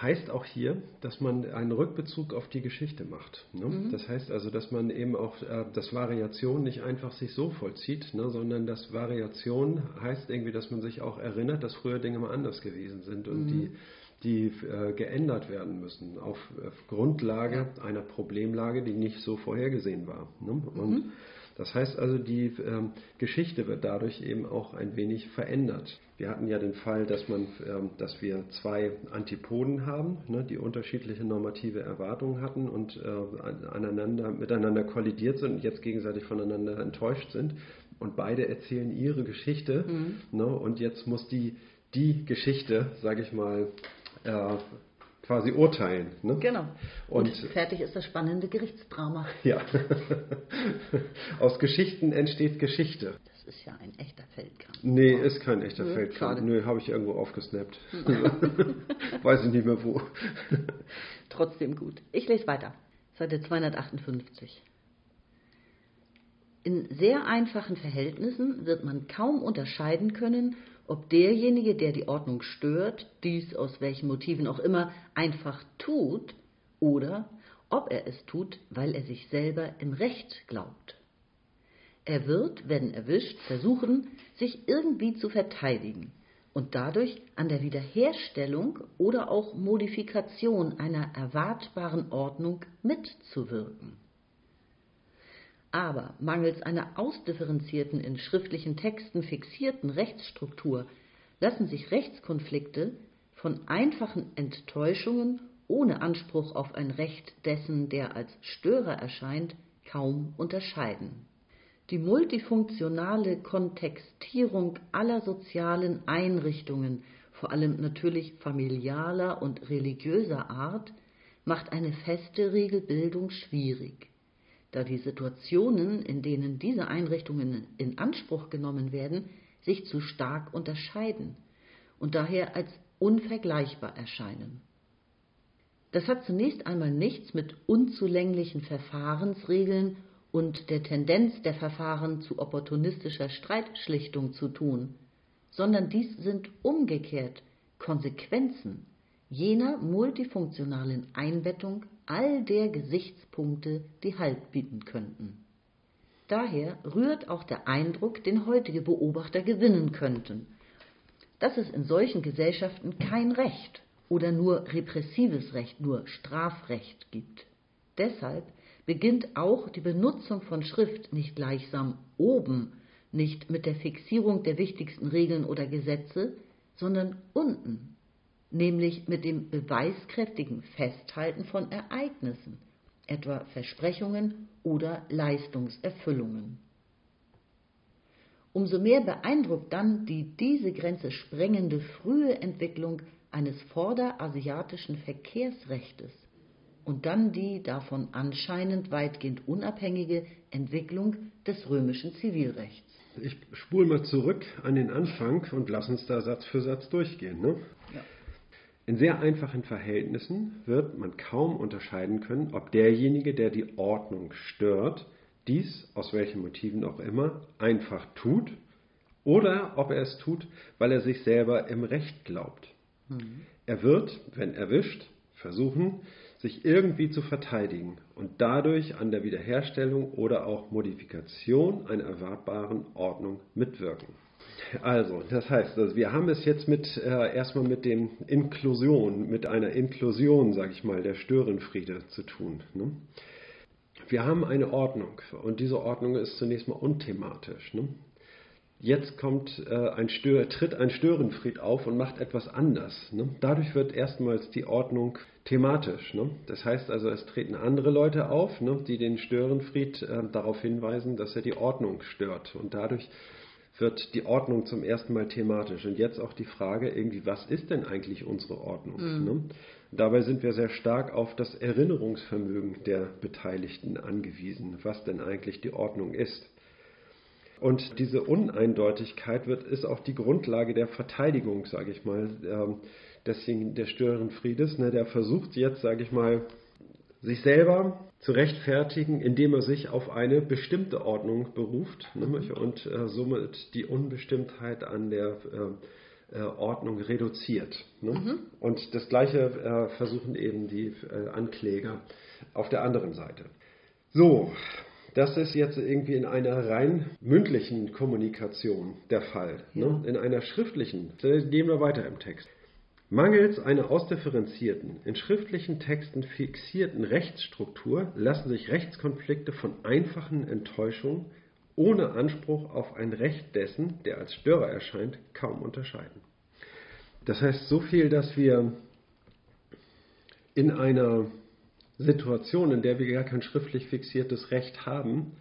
S3: heißt auch hier, dass man einen Rückbezug auf die Geschichte macht. Ne? Das heißt also, dass man eben auch, äh, dass Variation nicht einfach sich so vollzieht, ne, sondern dass Variation heißt irgendwie, dass man sich auch erinnert, dass früher Dinge mal anders gewesen sind und die die äh, geändert werden müssen auf, auf Grundlage einer Problemlage, die nicht so vorhergesehen war. Ne? Und das heißt also, die ähm, Geschichte wird dadurch eben auch ein wenig verändert. Wir hatten ja den Fall, dass, man, ähm, dass wir zwei Antipoden haben, ne, die unterschiedliche normative Erwartungen hatten und äh, an- aneinander, miteinander kollidiert sind und jetzt gegenseitig voneinander enttäuscht sind. Und beide erzählen ihre Geschichte. Ne, und jetzt muss die, die Geschichte, sage ich mal, äh, quasi urteilen. Ne?
S2: Genau. Und,
S3: Und-
S2: fertig ist das spannende Gerichtsdrama.
S3: Ja. Aus Geschichten entsteht Geschichte.
S2: Das ist ja ein echter Feldkampf.
S3: Nee, ist kein echter
S2: Nö,
S3: Feldkampf.
S2: schade.
S3: Nö, habe ich irgendwo aufgesnappt. Weiß ich nicht mehr wo.
S2: Trotzdem gut. Ich lese weiter. Seite 258. In sehr einfachen Verhältnissen wird man kaum unterscheiden können, ob derjenige, der die Ordnung stört, dies aus welchen Motiven auch immer einfach tut oder ob er es tut, weil er sich selber im Recht glaubt. Er wird, wenn erwischt, versuchen, sich irgendwie zu verteidigen und dadurch an der Wiederherstellung oder auch Modifikation einer erwartbaren Ordnung mitzuwirken. Aber mangels einer ausdifferenzierten, in schriftlichen Texten fixierten Rechtsstruktur lassen sich Rechtskonflikte von einfachen Enttäuschungen ohne Anspruch auf ein Recht dessen, der als Störer erscheint, kaum unterscheiden. Die multifunktionale Kontextierung aller sozialen Einrichtungen, vor allem natürlich familialer und religiöser Art, macht eine feste Regelbildung schwierig, da die Situationen, in denen diese Einrichtungen in Anspruch genommen werden, sich zu stark unterscheiden und daher als unvergleichbar erscheinen. Das hat zunächst einmal nichts mit unzulänglichen Verfahrensregeln und der Tendenz der Verfahren zu opportunistischer Streitschlichtung zu tun, sondern dies sind umgekehrt Konsequenzen jener multifunktionalen Einbettung all der Gesichtspunkte, die Halt bieten könnten. Daher rührt auch der Eindruck, den heutige Beobachter gewinnen könnten, dass es in solchen Gesellschaften kein Recht oder nur repressives Recht, nur Strafrecht gibt. Deshalb beginnt auch die Benutzung von Schrift nicht gleichsam oben, nicht mit der Fixierung der wichtigsten Regeln oder Gesetze, sondern unten, nämlich mit dem beweiskräftigen Festhalten von Ereignissen, etwa Versprechungen oder Leistungserfüllungen. Umso mehr beeindruckt dann die diese Grenze sprengende frühe Entwicklung eines vorderasiatischen Verkehrsrechtes und dann die davon anscheinend weitgehend unabhängige Entwicklung des römischen Zivilrechts.
S3: Ich spule mal zurück an den Anfang und lass uns da Satz für Satz durchgehen. Ne?
S2: Ja.
S3: In sehr einfachen Verhältnissen wird man kaum unterscheiden können, ob derjenige, der die Ordnung stört, dies, aus welchen Motiven auch immer, einfach tut oder ob er es tut, weil er sich selber im Recht glaubt. Mhm. Er wird, wenn erwischt, versuchen, sich irgendwie zu verteidigen und dadurch an der Wiederherstellung oder auch Modifikation einer erwartbaren Ordnung mitwirken. Also, das heißt, also wir haben es jetzt mit äh, erstmal mit dem Inklusion, mit einer Inklusion, sage ich mal, der Störenfriede zu tun. Ne? Wir haben eine Ordnung und diese Ordnung ist zunächst mal unthematisch. Ne? Jetzt kommt äh, ein Stör, tritt ein Störenfried auf und macht etwas anders. Ne? Dadurch wird erstmals die Ordnung thematisch. Ne? Das heißt also, es treten andere Leute auf, ne, die den Störenfried äh, darauf hinweisen, dass er die Ordnung stört. Und dadurch wird die Ordnung zum ersten Mal thematisch. Und jetzt auch die Frage, irgendwie, was ist denn eigentlich unsere Ordnung? Mhm. Ne? Dabei sind wir sehr stark auf das Erinnerungsvermögen der Beteiligten angewiesen, was denn eigentlich die Ordnung ist. Und diese Uneindeutigkeit wird, ist auch die Grundlage der Verteidigung, sage ich mal, ähm, deswegen der Störenfriedes. Ne, der versucht jetzt, sage ich mal, sich selber zu rechtfertigen, indem er sich auf eine bestimmte Ordnung beruft ne, und äh, somit die Unbestimmtheit an der äh, äh, Ordnung reduziert. Ne? Mhm. Und das Gleiche äh, versuchen eben die äh, Ankläger auf der anderen Seite. So, das ist jetzt irgendwie in einer rein mündlichen Kommunikation der Fall. Ne? Ja. Ne? In einer schriftlichen, gehen wir weiter im Text. Mangels einer ausdifferenzierten, in schriftlichen Texten fixierten Rechtsstruktur lassen sich Rechtskonflikte von einfachen Enttäuschungen ohne Anspruch auf ein Recht dessen, der als Störer erscheint, kaum unterscheiden. Das heißt so viel, dass wir in einer Situation, in der wir gar kein schriftlich fixiertes Recht haben,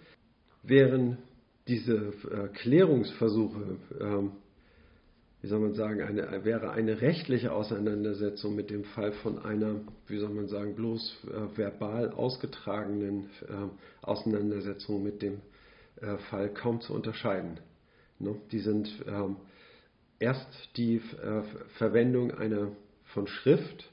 S3: wären diese äh, Klärungsversuche äh, wie soll man sagen, eine, wäre eine rechtliche Auseinandersetzung mit dem Fall von einer, wie soll man sagen, bloß äh, verbal ausgetragenen äh, Auseinandersetzung mit dem äh, Fall kaum zu unterscheiden. Ne? Die sind ähm, erst die äh, Verwendung einer von Schrift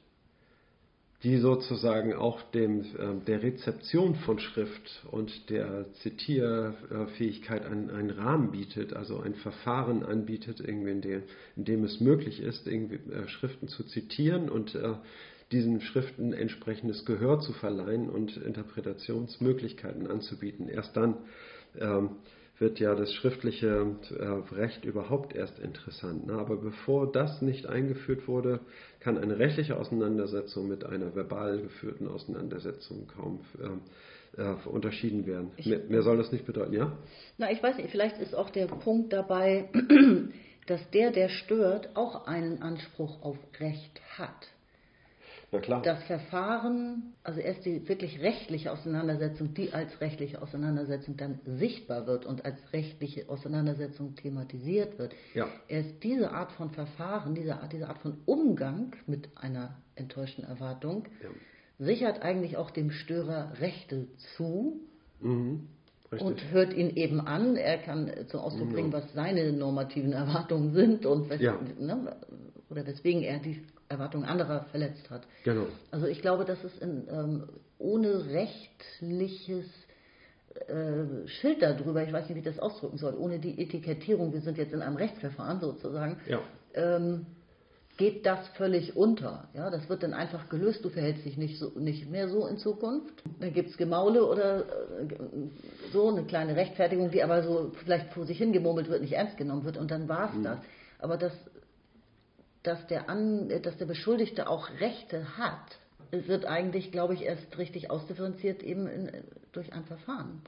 S3: die sozusagen auch dem, äh, der Rezeption von Schrift und der Zitierfähigkeit einen, einen Rahmen bietet, also ein Verfahren anbietet, irgendwie in, dem, in dem es möglich ist, irgendwie äh, Schriften zu zitieren und äh, diesen Schriften entsprechendes Gehör zu verleihen und Interpretationsmöglichkeiten anzubieten. Erst dann ähm, wird ja das schriftliche äh, Recht überhaupt erst interessant. Ne? Aber bevor das nicht eingeführt wurde, kann eine rechtliche Auseinandersetzung mit einer verbal geführten Auseinandersetzung kaum äh, äh, unterschieden werden. Mehr, mehr, soll das nicht bedeuten, ja?
S2: Na, ich weiß nicht, vielleicht ist auch der Punkt dabei, dass der, der stört, auch einen Anspruch auf Recht hat.
S3: Na klar.
S2: Das Verfahren, also erst die wirklich rechtliche Auseinandersetzung, die als rechtliche Auseinandersetzung dann sichtbar wird und als rechtliche Auseinandersetzung thematisiert wird. Ja. Erst diese Art von Verfahren, diese Art, diese Art von Umgang mit einer enttäuschten Erwartung ja. sichert eigentlich auch dem Störer Rechte zu. Mhm. Und hört ihn eben an, er kann zum Ausdruck bringen, was seine normativen Erwartungen sind und wes ja. ne, oder weswegen er die Erwartungen anderer verletzt hat. Genau. Also ich glaube, dass es in, ähm, ohne rechtliches äh, Schild darüber, ich weiß nicht, wie ich das ausdrücken soll, ohne die Etikettierung, wir sind jetzt in einem Rechtsverfahren sozusagen, ja. ähm, geht das völlig unter. Ja, das wird dann einfach gelöst, du verhältst dich nicht, so, nicht mehr so in Zukunft. Dann gibt es Gemaule oder äh, so, eine kleine Rechtfertigung, die aber so vielleicht vor sich hingemurmelt wird, nicht ernst genommen wird und dann war es mhm. das. Aber das dass der, An, dass der Beschuldigte auch Rechte hat, wird eigentlich, glaube ich, erst richtig ausdifferenziert eben in, durch ein Verfahren.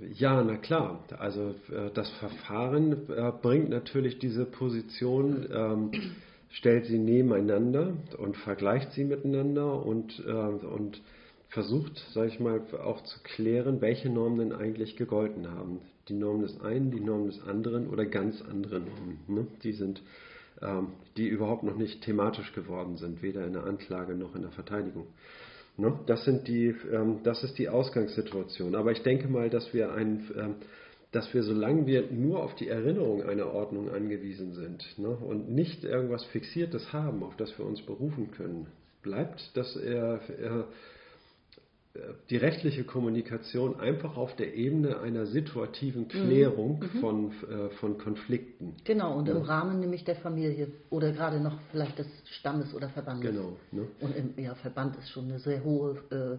S3: Ja, na klar. Also äh, das Verfahren äh, bringt natürlich diese Position, ähm, stellt sie nebeneinander und vergleicht sie miteinander und, äh, und versucht, sage ich mal, auch zu klären, welche Normen denn eigentlich gegolten haben die Norm des einen, die Norm des anderen oder ganz andere Normen. Ne? Die sind, ähm, die überhaupt noch nicht thematisch geworden sind, weder in der Anklage noch in der Verteidigung. Ne? Das sind die, ähm, das ist die Ausgangssituation. Aber ich denke mal, dass wir ein, ähm, dass wir, solange wir nur auf die Erinnerung einer Ordnung angewiesen sind ne, und nicht irgendwas Fixiertes haben, auf das wir uns berufen können, bleibt, dass er, er die rechtliche Kommunikation einfach auf der Ebene einer situativen Klärung mhm. von, äh, von Konflikten.
S2: Genau, und ja. im Rahmen nämlich der Familie oder gerade noch vielleicht des Stammes oder Verbandes.
S3: Genau. Ne?
S2: Und im ja, Verband ist schon eine sehr hohe äh,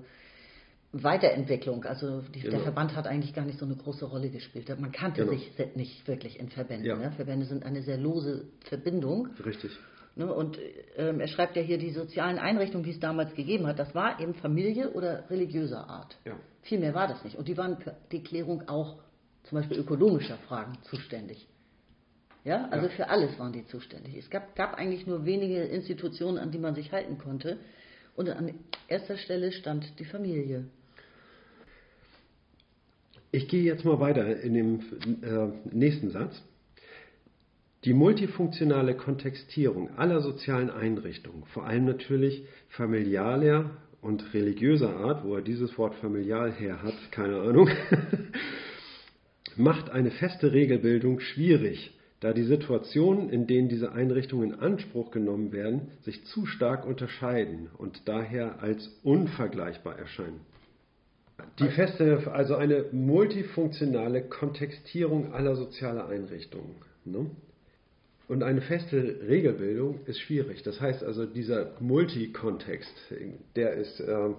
S2: Weiterentwicklung. Also die, genau. der Verband hat eigentlich gar nicht so eine große Rolle gespielt. Man kannte genau. sich nicht wirklich in Verbänden. Ja. Ne? Verbände sind eine sehr lose Verbindung.
S3: Richtig.
S2: Ne? Und ähm, er schreibt ja hier, die sozialen Einrichtungen, die es damals gegeben hat, das war eben Familie oder religiöser Art. Ja. Viel mehr war das nicht. Und die waren für die Klärung auch zum Beispiel ökonomischer Fragen zuständig. Ja, also ja. für alles waren die zuständig. Es gab, gab eigentlich nur wenige Institutionen, an die man sich halten konnte. Und an erster Stelle stand die Familie.
S3: Ich gehe jetzt mal weiter in dem äh, nächsten Satz. Die multifunktionale Kontextierung aller sozialen Einrichtungen, vor allem natürlich familialer und religiöser Art, wo er dieses Wort familial her hat, keine Ahnung, macht eine feste Regelbildung schwierig, da die Situationen, in denen diese Einrichtungen in Anspruch genommen werden, sich zu stark unterscheiden und daher als unvergleichbar erscheinen. Die feste, also eine multifunktionale Kontextierung aller sozialen Einrichtungen. Ne? Und eine feste Regelbildung ist schwierig. Das heißt also, dieser Multikontext, der ist, äh,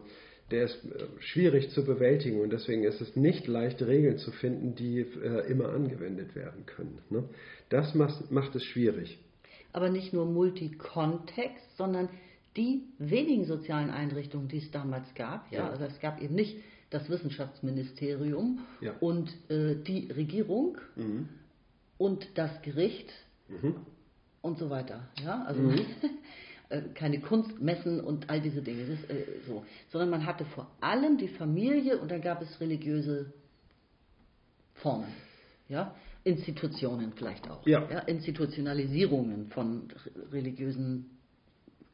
S3: der ist äh, schwierig zu bewältigen und deswegen ist es nicht leicht, Regeln zu finden, die äh, immer angewendet werden können. Ne? Das macht, macht es schwierig.
S2: Aber nicht nur Multikontext, sondern die wenigen sozialen Einrichtungen, die es damals gab. Ja, ja. also es gab eben nicht das Wissenschaftsministerium ja. und äh, die Regierung mhm. und das Gericht mhm. und so weiter. Ja, also mhm. Äh, keine Kunst, Messen und all diese Dinge. Das, äh, so. Sondern man hatte vor allem die Familie und dann gab es religiöse Formen. Ja? Institutionen vielleicht auch. Ja. ja. Institutionalisierungen von religiösen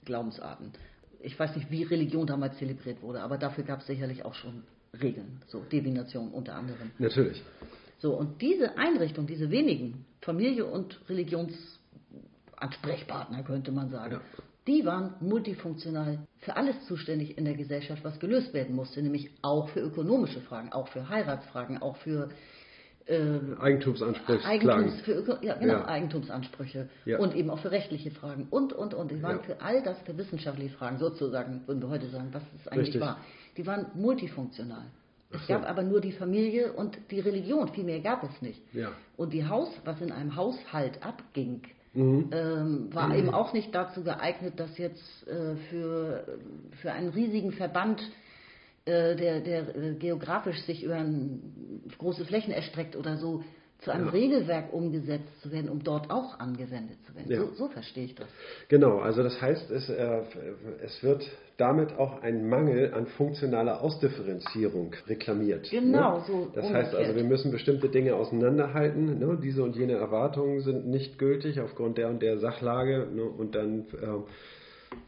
S2: Glaubensarten. Ich weiß nicht, wie Religion damals zelebriert wurde, aber dafür gab es sicherlich auch schon Regeln, so Divination unter anderem.
S3: Natürlich.
S2: So, und diese Einrichtung, diese wenigen Familie- und Religionsansprechpartner, könnte man sagen, ja. die waren multifunktional für alles zuständig in der Gesellschaft, was gelöst werden musste, nämlich auch für ökonomische Fragen, auch für Heiratsfragen, auch für
S3: äh, Eigentumsansprüche.
S2: Eigentums, für, ja, genau, ja. Eigentumsansprüche ja. und eben auch für rechtliche Fragen und, und, und. Die waren für all das, für wissenschaftliche Fragen sozusagen, würden wir heute sagen, was es eigentlich Richtig. war. Die waren multifunktional. Es so. gab aber nur die Familie und die Religion, viel mehr gab es nicht.
S3: Ja.
S2: Und die Haus, was in einem Haushalt abging, mhm. ähm, war mhm. eben auch nicht dazu geeignet, dass jetzt äh, für, für einen riesigen Verband äh, der, der äh, geografisch sich über große Flächen erstreckt oder so, zu einem ja. Regelwerk umgesetzt zu werden, um dort auch angewendet zu werden. Ja. So, so, verstehe ich das.
S3: Genau, also das heißt, es, äh, es wird damit auch ein Mangel an funktionaler Ausdifferenzierung reklamiert.
S2: Ne? Genau,
S3: ne?
S2: so.
S3: Das heißt also, wir müssen bestimmte Dinge auseinanderhalten. Ne? Diese und jene Erwartungen sind nicht gültig aufgrund der und der Sachlage ne? und dann. Äh,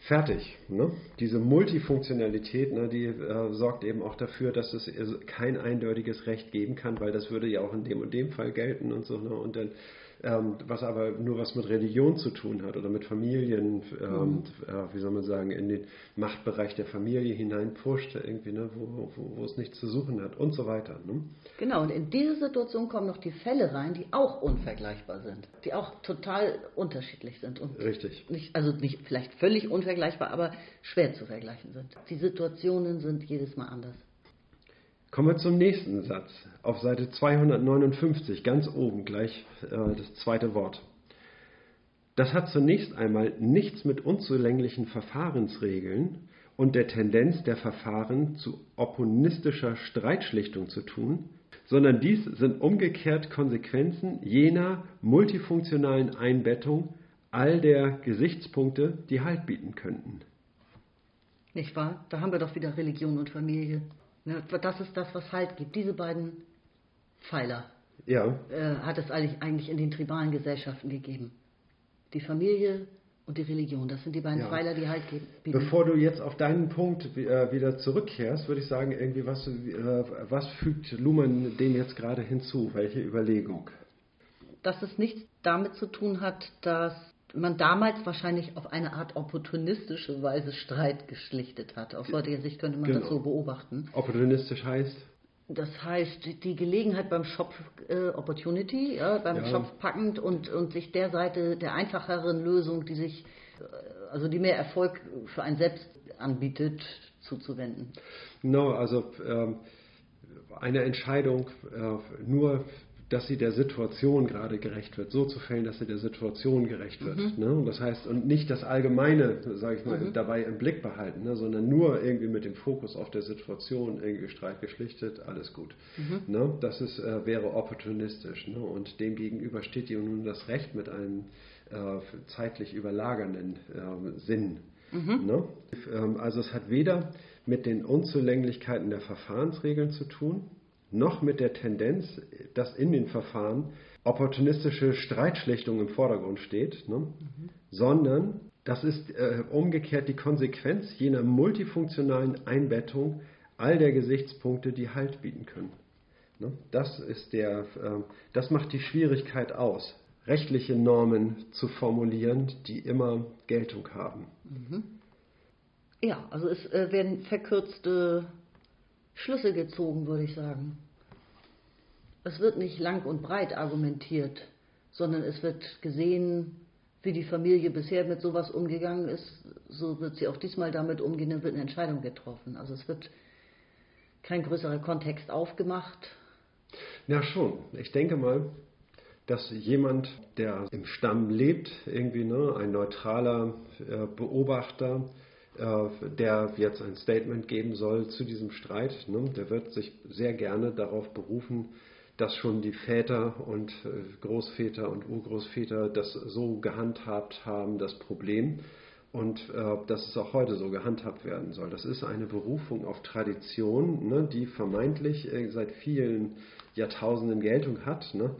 S3: fertig. Ne? Diese Multifunktionalität, ne, die äh, sorgt eben auch dafür, dass es kein eindeutiges Recht geben kann, weil das würde ja auch in dem und dem Fall gelten und so. Ne? Und dann ähm, was aber nur was mit Religion zu tun hat oder mit Familien, ähm, mhm. äh, wie soll man sagen, in den Machtbereich der Familie hineinpusht, irgendwie, ne, wo, wo, wo, es nichts zu suchen hat und so weiter. Ne?
S2: Genau, und in diese Situation kommen noch die Fälle rein, die auch unvergleichbar sind, die auch total unterschiedlich sind. Und
S3: Richtig.
S2: Nicht, also nicht vielleicht völlig unvergleichbar, aber schwer zu vergleichen sind. Die Situationen sind jedes Mal anders.
S3: Kommen wir zum nächsten Satz. Auf Seite 259, ganz oben gleich äh, das zweite Wort. Das hat zunächst einmal nichts mit unzulänglichen Verfahrensregeln und der Tendenz der Verfahren zu opponistischer Streitschlichtung zu tun, sondern dies sind umgekehrt Konsequenzen jener multifunktionalen Einbettung all der Gesichtspunkte, die Halt bieten könnten.
S2: Nicht wahr? Da haben wir doch wieder Religion und Familie. Ne, das ist das, was Halt gibt. Diese beiden Pfeiler
S3: ja.
S2: äh, hat es eigentlich in den tribalen Gesellschaften gegeben. Die Familie und die Religion, das sind die beiden ja. Pfeiler, die Halt geben.
S3: Bevor du jetzt auf deinen Punkt äh, wieder zurückkehrst, würde ich sagen, irgendwie was, äh, was fügt Luhmann dem jetzt gerade hinzu? Welche Überlegung?
S2: Dass es nichts damit zu tun hat, dass man damals wahrscheinlich auf eine Art opportunistische Weise Streit geschlichtet hat. Aus heutiger Sicht könnte man
S3: Genau.
S2: das so beobachten.
S3: Opportunistisch heißt,
S2: Das heißt, die Gelegenheit beim Shop äh, Opportunity, ja, beim
S3: Ja.
S2: Shop packend und, und sich der Seite der einfacheren Lösung, die sich, äh, also die mehr Erfolg für einen selbst anbietet, zuzuwenden.
S3: Genau, also ähm, eine Entscheidung äh, nur, dass sie der Situation gerade gerecht wird, so zu fällen, dass sie der Situation gerecht wird. Ne? Und das heißt, und nicht das Allgemeine, sage ich mal, dabei im Blick behalten, ne? sondern nur irgendwie mit dem Fokus auf der Situation, irgendwie Streit geschlichtet, alles gut. Ne? Das ist, äh, wäre opportunistisch. Ne? Und dem gegenüber steht ihr nun das Recht mit einem äh, zeitlich überlagernden äh, Sinn. Ne? Ähm, Also es hat weder mit den Unzulänglichkeiten der Verfahrensregeln zu tun, noch mit der Tendenz, dass in den Verfahren opportunistische Streitschlichtung im Vordergrund steht, ne? sondern das ist äh, umgekehrt die Konsequenz jener multifunktionalen Einbettung all der Gesichtspunkte, die Halt bieten können. Ne? Das, ist der, äh, das macht die Schwierigkeit aus, rechtliche Normen zu formulieren, die immer Geltung haben.
S2: Ja, also es äh, werden verkürzte Schlüsse gezogen, würde ich sagen. Es wird nicht lang und breit argumentiert, sondern es wird gesehen, wie die Familie bisher mit sowas umgegangen ist, so wird sie auch diesmal damit umgehen, dann wird eine Entscheidung getroffen. Also es wird kein größerer Kontext aufgemacht.
S3: Ja, schon. Ich denke mal, dass jemand, der im Stamm lebt, irgendwie ne, ein neutraler äh, Beobachter, äh, der jetzt ein Statement geben soll zu diesem Streit, ne, der wird sich sehr gerne darauf berufen, dass schon die Väter und äh, Großväter und Urgroßväter das so gehandhabt haben, das Problem, und äh, dass es auch heute so gehandhabt werden soll. Das ist eine Berufung auf Tradition, ne, die vermeintlich äh, seit vielen Jahrtausenden Geltung hat. Ne.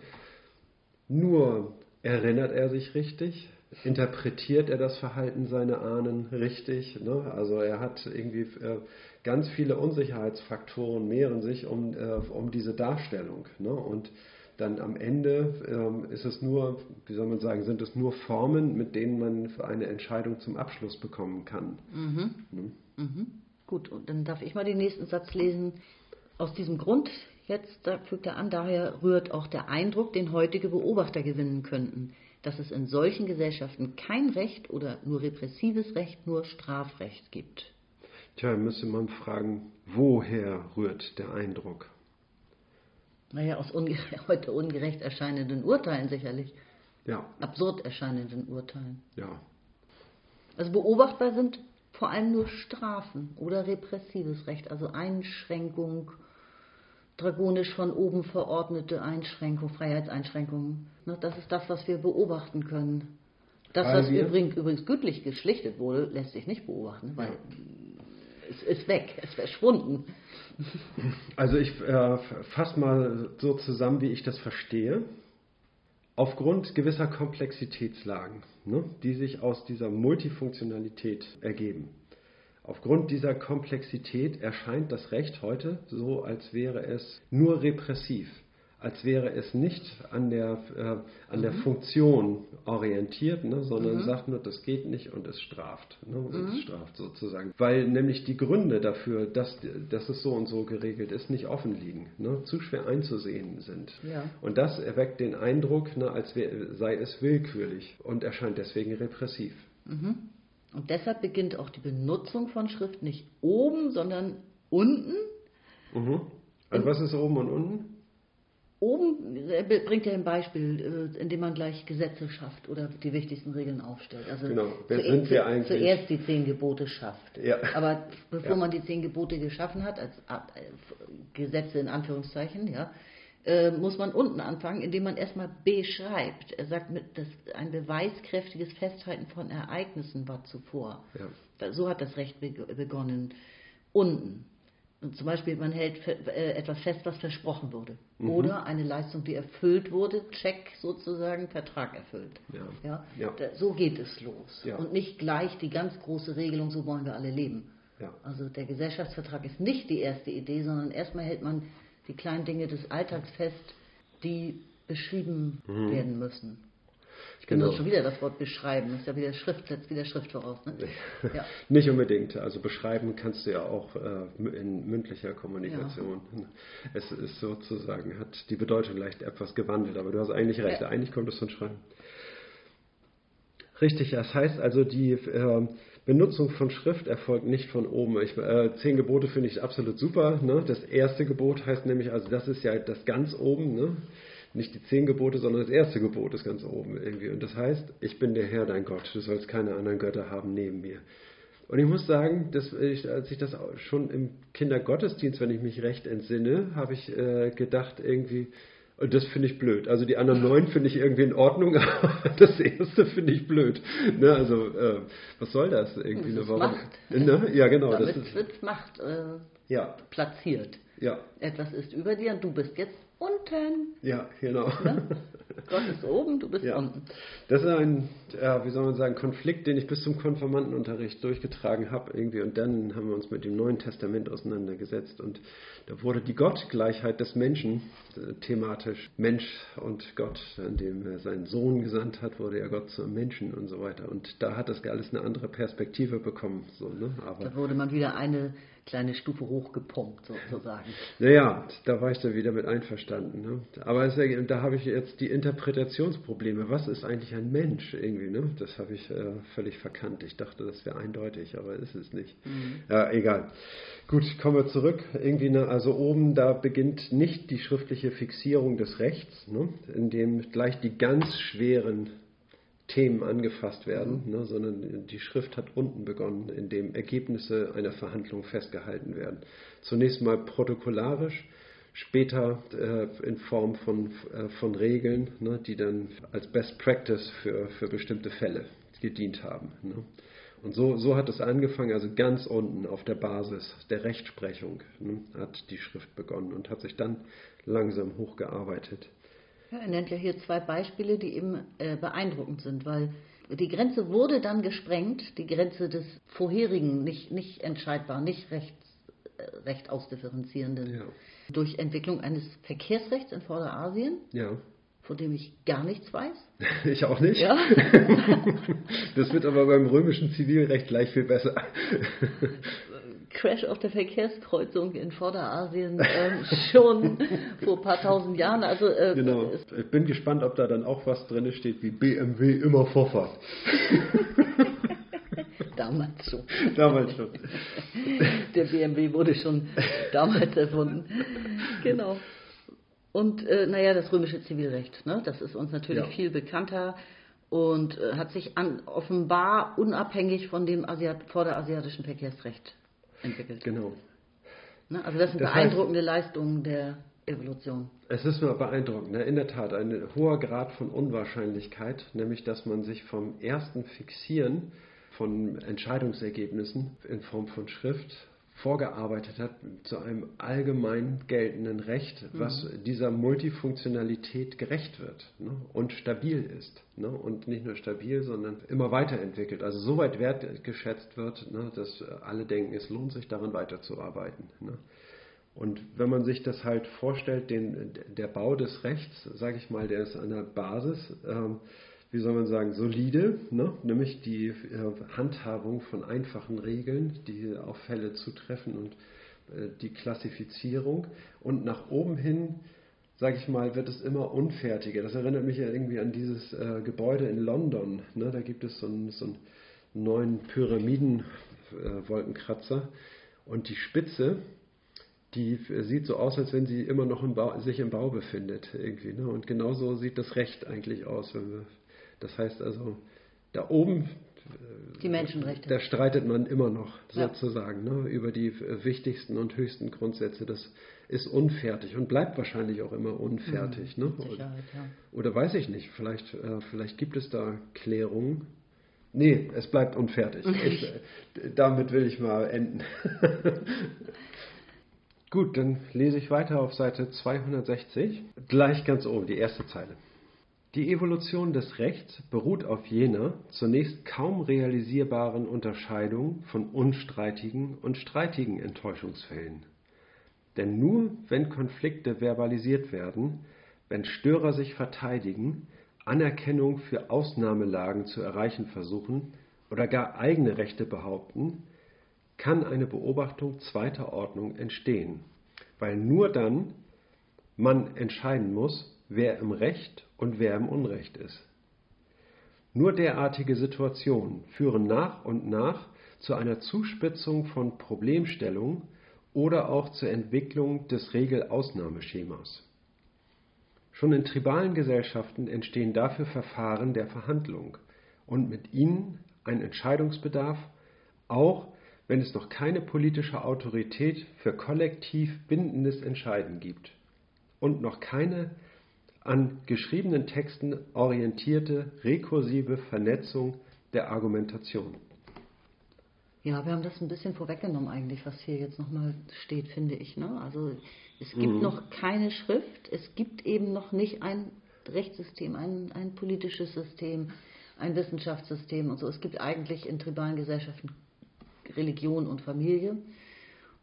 S3: Nur erinnert er sich richtig, interpretiert er das Verhalten seiner Ahnen richtig. Ne? Also er hat irgendwie äh, ganz viele Unsicherheitsfaktoren mehren sich um, äh, um diese Darstellung. Ne? Und dann am Ende ähm, ist es nur, wie soll man sagen, sind es nur Formen, mit denen man eine Entscheidung zum Abschluss bekommen kann. Ne?
S2: Gut, und dann darf ich mal den nächsten Satz lesen. Aus diesem Grund, jetzt da fügt er an, daher rührt auch der Eindruck, den heutige Beobachter gewinnen könnten, dass es in solchen Gesellschaften kein Recht oder nur repressives Recht, nur Strafrecht gibt.
S3: Tja, müsste man fragen, woher rührt der Eindruck?
S2: Naja, aus unge heute ungerecht erscheinenden Urteilen sicherlich,
S3: Ja,
S2: absurd erscheinenden Urteilen.
S3: ja.
S2: Also beobachtbar sind vor allem nur Strafen oder repressives Recht, also Einschränkung, dragonisch von oben verordnete Einschränkung, Freiheitseinschränkungen. Ne, Das ist das, was wir beobachten können. Das,
S3: Weil
S2: was übrigens, übrigens gütlich geschlichtet wurde, lässt sich nicht beobachten, weil es ist weg, es ist verschwunden.
S3: Also ich äh, fasse mal so zusammen, wie ich das verstehe. Aufgrund gewisser Komplexitätslagen, ne, die sich aus dieser Multifunktionalität ergeben. Aufgrund dieser Komplexität erscheint das Recht heute so, als wäre es nur repressiv, als wäre es nicht an der, äh, an der Funktion orientiert, ne, sondern sagt nur, das geht nicht und es straft. Ne, und Es straft sozusagen. Weil nämlich die Gründe dafür, dass, dass es so und so geregelt ist, nicht offen liegen, ne, zu schwer einzusehen sind.
S2: Ja.
S3: Und das erweckt den Eindruck, ne, als wär, sei es willkürlich und erscheint deswegen repressiv.
S2: Und deshalb beginnt auch die Benutzung von Schrift nicht oben, sondern unten.
S3: Mhm. Also was ist oben und unten?
S2: Oben bringt er ein Beispiel, äh, indem man gleich Gesetze schafft oder die wichtigsten Regeln aufstellt. Also
S3: Genau. Wer
S2: zuerst-
S3: sind wir eigentlich?
S2: Zuerst die zehn Gebote schafft.
S3: Ja.
S2: Aber bevor
S3: Ja.
S2: man die zehn Gebote geschaffen hat, als äh, Gesetze in Anführungszeichen, ja, äh, muss man unten anfangen, indem man erstmal beschreibt. Er sagt, das, ein beweiskräftiges Festhalten von Ereignissen war zuvor.
S3: Ja.
S2: So hat das Recht beg- begonnen. Unten. Und zum Beispiel, man hält äh, etwas fest, was versprochen wurde.
S3: Mhm.
S2: Oder eine Leistung, die erfüllt wurde, Check sozusagen, Vertrag erfüllt.
S3: Ja.
S2: Ja?
S3: Ja.
S2: So geht es los.
S3: Ja.
S2: Und nicht gleich die ganz große Regelung, so wollen wir alle leben. Also der Gesellschaftsvertrag ist nicht die erste Idee, sondern erstmal hält man die kleinen Dinge des Alltags fest, die beschrieben
S3: Mhm.
S2: werden müssen. Ich genau. schon wieder das Wort beschreiben. Das ist ja wieder Schrift, setzt wieder Schrift voraus. Ne?
S3: Ja. Nicht unbedingt. Also beschreiben kannst du ja auch äh, in mündlicher Kommunikation. Ja. Es ist sozusagen, hat die Bedeutung leicht etwas gewandelt, aber du hast eigentlich recht. Ja. Eigentlich kommt es von Schreiben. Richtig, das heißt also, die äh, Benutzung von Schrift erfolgt nicht von oben. Ich, äh, zehn Gebote finde ich absolut super. Ne? Das erste Gebot heißt nämlich, also das ist ja das ganz oben. Ne? Nicht die zehn Gebote, sondern das erste Gebot ist ganz oben irgendwie. Und das heißt, ich bin der Herr, dein Gott, du sollst keine anderen Götter haben neben mir. Und ich muss sagen, dass ich, als ich das schon im Kindergottesdienst, wenn ich mich recht entsinne, habe ich äh, gedacht irgendwie, und das finde ich blöd. Also die anderen neun finde ich irgendwie in Ordnung, aber das erste finde ich blöd. Ne, also äh, was soll das irgendwie?
S2: Das
S3: ne, warum?
S2: Macht.
S3: Ne? Ja, genau.
S2: Damit das ist, wird Macht äh, ja. platziert.
S3: Ja.
S2: Etwas ist über dir und du bist jetzt unten.
S3: Ja, genau. Ne?
S2: Gott ist oben, du bist ja. unten.
S3: Das ist ein, ja, wie soll man sagen, Konflikt, den ich bis zum Konfirmandenunterricht durchgetragen habe irgendwie. Und dann haben wir uns mit dem Neuen Testament auseinandergesetzt. Und da wurde die Gottgleichheit des Menschen äh, thematisch. Mensch und Gott, indem er seinen Sohn gesandt hat, wurde er Gott zum Menschen und so weiter. Und da hat das alles eine andere Perspektive bekommen. So, ne?
S2: Aber da wurde man wieder eine kleine Stufe hochgepumpt sozusagen.
S3: Naja, da war ich dann wieder mit einverstanden. Ne? Aber es, da habe ich jetzt die Interpretationsprobleme. Was ist eigentlich ein Mensch irgendwie? Ne? Das habe ich äh, völlig verkannt. Ich dachte, das wäre eindeutig, aber ist es nicht. Mhm. Ja, egal. Gut, kommen wir zurück. Irgendwie, ne, also oben, da beginnt nicht die schriftliche Fixierung des Rechts, ne? in dem gleich die ganz schweren Themen angefasst werden, mhm. ne, sondern die Schrift hat unten begonnen, in dem Ergebnisse einer Verhandlung festgehalten werden. Zunächst mal protokollarisch, später äh, in Form von, äh, von Regeln, ne, die dann als Best Practice für, für bestimmte Fälle gedient haben. Ne. Und so, so hat es angefangen, also ganz unten auf der Basis der Rechtsprechung ne, hat die Schrift begonnen und hat sich dann langsam hochgearbeitet.
S2: Er nennt ja hier zwei Beispiele, die eben äh, beeindruckend sind, weil die Grenze wurde dann gesprengt, die Grenze des vorherigen, nicht, nicht entscheidbar, nicht rechts, äh, recht ausdifferenzierenden, ja. durch Entwicklung eines Verkehrsrechts in Vorderasien.
S3: Ja
S2: von dem ich gar nichts weiß.
S3: Ich auch nicht. Ja. Das wird aber beim römischen Zivilrecht gleich viel besser.
S2: Crash auf der Verkehrskreuzung in Vorderasien ähm, schon vor ein paar tausend Jahren. Also,
S3: äh, genau. Ich bin gespannt, ob da dann auch was drin steht wie BMW immer Vorfahrt.
S2: damals schon.
S3: Damals schon.
S2: Der BMW wurde schon damals erfunden. Genau. Und äh, naja, das römische Zivilrecht, ne? das ist uns natürlich ja. viel bekannter und äh, hat sich an, offenbar unabhängig von dem Asiat vorderasiatischen Verkehrsrecht entwickelt.
S3: Genau.
S2: Ne? Also das sind das beeindruckende heißt, Leistungen der Evolution.
S3: Es ist nur beeindruckend, ne? in der Tat, ein hoher Grad von Unwahrscheinlichkeit, nämlich dass man sich vom ersten Fixieren von Entscheidungsergebnissen in Form von Schrift vorgearbeitet hat zu einem allgemein geltenden Recht, was mhm. dieser Multifunktionalität gerecht wird ne, und stabil ist. Ne, und nicht nur stabil, sondern immer weiterentwickelt. Also so weit wertgeschätzt wird, ne, dass alle denken, es lohnt sich daran weiterzuarbeiten. Ne. Und wenn man sich das halt vorstellt, den, der Bau des Rechts, sage ich mal, der ist an der Basis. Ähm, wie soll man sagen, solide, ne? nämlich die äh, Handhabung von einfachen Regeln, die auf Fälle zutreffen und äh, die Klassifizierung. Und nach oben hin, sage ich mal, wird es immer unfertiger. Das erinnert mich ja irgendwie an dieses äh, Gebäude in London. Ne? Da gibt es so einen, so einen neuen Pyramiden-Wolkenkratzer. Äh, und die Spitze, die sieht so aus, als wenn sie immer noch im Bau, sich im Bau befindet. Irgendwie, ne? Und genauso sieht das Recht eigentlich aus, wenn wir das heißt also, da oben,
S2: äh, die Menschenrechte.
S3: da streitet man immer noch sozusagen ja. ne, über die äh, wichtigsten und höchsten Grundsätze. Das ist unfertig und bleibt wahrscheinlich auch immer unfertig. Mhm, ne?
S2: Sicherheit, ja.
S3: Oder weiß ich nicht, vielleicht, äh, vielleicht gibt es da Klärungen. Nee, es bleibt unfertig. ich, damit will ich mal enden. Gut, dann lese ich weiter auf Seite 260. Gleich ganz oben, die erste Zeile. Die Evolution des Rechts beruht auf jener zunächst kaum realisierbaren Unterscheidung von unstreitigen und streitigen Enttäuschungsfällen. Denn nur wenn Konflikte verbalisiert werden, wenn Störer sich verteidigen, Anerkennung für Ausnahmelagen zu erreichen versuchen oder gar eigene Rechte behaupten, kann eine Beobachtung zweiter Ordnung entstehen, weil nur dann man entscheiden muss, wer im Recht und wer im Unrecht ist. Nur derartige Situationen führen nach und nach zu einer Zuspitzung von Problemstellungen oder auch zur Entwicklung des Regelausnahmeschemas. Schon in tribalen Gesellschaften entstehen dafür Verfahren der Verhandlung und mit ihnen ein Entscheidungsbedarf, auch wenn es noch keine politische Autorität für kollektiv bindendes Entscheiden gibt und noch keine an geschriebenen Texten orientierte rekursive Vernetzung der Argumentation.
S2: Ja, wir haben das ein bisschen vorweggenommen eigentlich, was hier jetzt nochmal steht, finde ich. Ne? Also es gibt mhm. noch keine Schrift, es gibt eben noch nicht ein Rechtssystem, ein, ein politisches System, ein Wissenschaftssystem und so. Es gibt eigentlich in tribalen Gesellschaften Religion und Familie.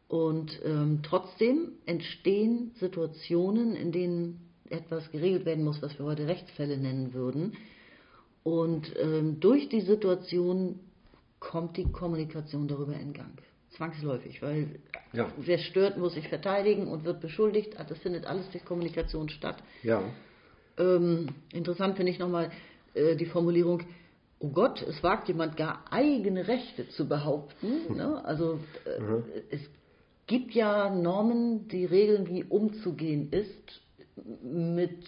S2: Und ähm, trotzdem entstehen Situationen, in denen etwas geregelt werden muss, was wir heute Rechtsfälle nennen würden. Und ähm, durch die Situation kommt die Kommunikation darüber in Gang. Zwangsläufig, weil ja. wer stört, muss sich verteidigen und wird beschuldigt. Das findet alles durch Kommunikation statt.
S3: Ja.
S2: Ähm, interessant finde ich nochmal äh, die Formulierung, oh Gott, es wagt jemand gar eigene Rechte zu behaupten. Ne? Also äh, mhm. es gibt ja Normen, die regeln, wie umzugehen ist mit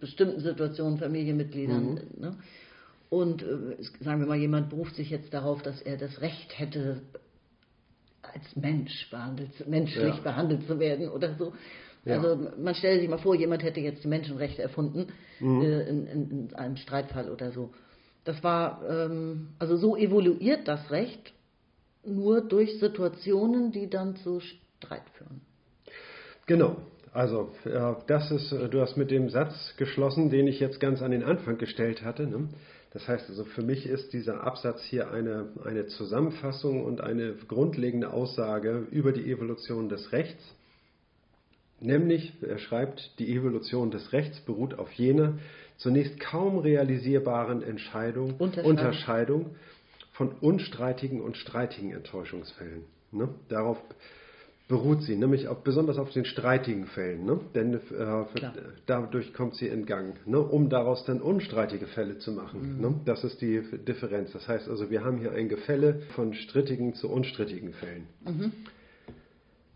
S2: bestimmten Situationen, Familienmitgliedern. Mhm. Ne? Und äh, sagen wir mal, jemand beruft sich jetzt darauf, dass er das Recht hätte, als Mensch behandelt, menschlich ja. behandelt zu werden oder so. Ja. Also man stelle sich mal vor, jemand hätte jetzt die Menschenrechte erfunden mhm. äh, in, in, in, einem Streitfall oder so. Das war, ähm, also so evoluiert das Recht nur durch Situationen, die dann zu Streit führen.
S3: Genau. Also, das ist, äh, du hast mit dem Satz geschlossen, den ich jetzt ganz an den Anfang gestellt hatte. Ne? Das heißt also, für mich ist dieser Absatz hier eine, eine Zusammenfassung und eine grundlegende Aussage über die Evolution des Rechts. Nämlich, er schreibt, die Evolution des Rechts beruht auf jener zunächst kaum realisierbaren Entscheidung, Unterscheidung, Unterscheidung von unstreitigen und streitigen Enttäuschungsfällen. Ne? Darauf beruht sie, nämlich auf, besonders auf den streitigen Fällen, ne? denn äh, dadurch kommt sie in Gang, ne? um daraus dann unstreitige Fälle zu machen. Mhm. Ne? Das ist die Differenz. Das heißt also, wir haben hier ein Gefälle von strittigen zu unstrittigen Fällen.
S2: Mhm.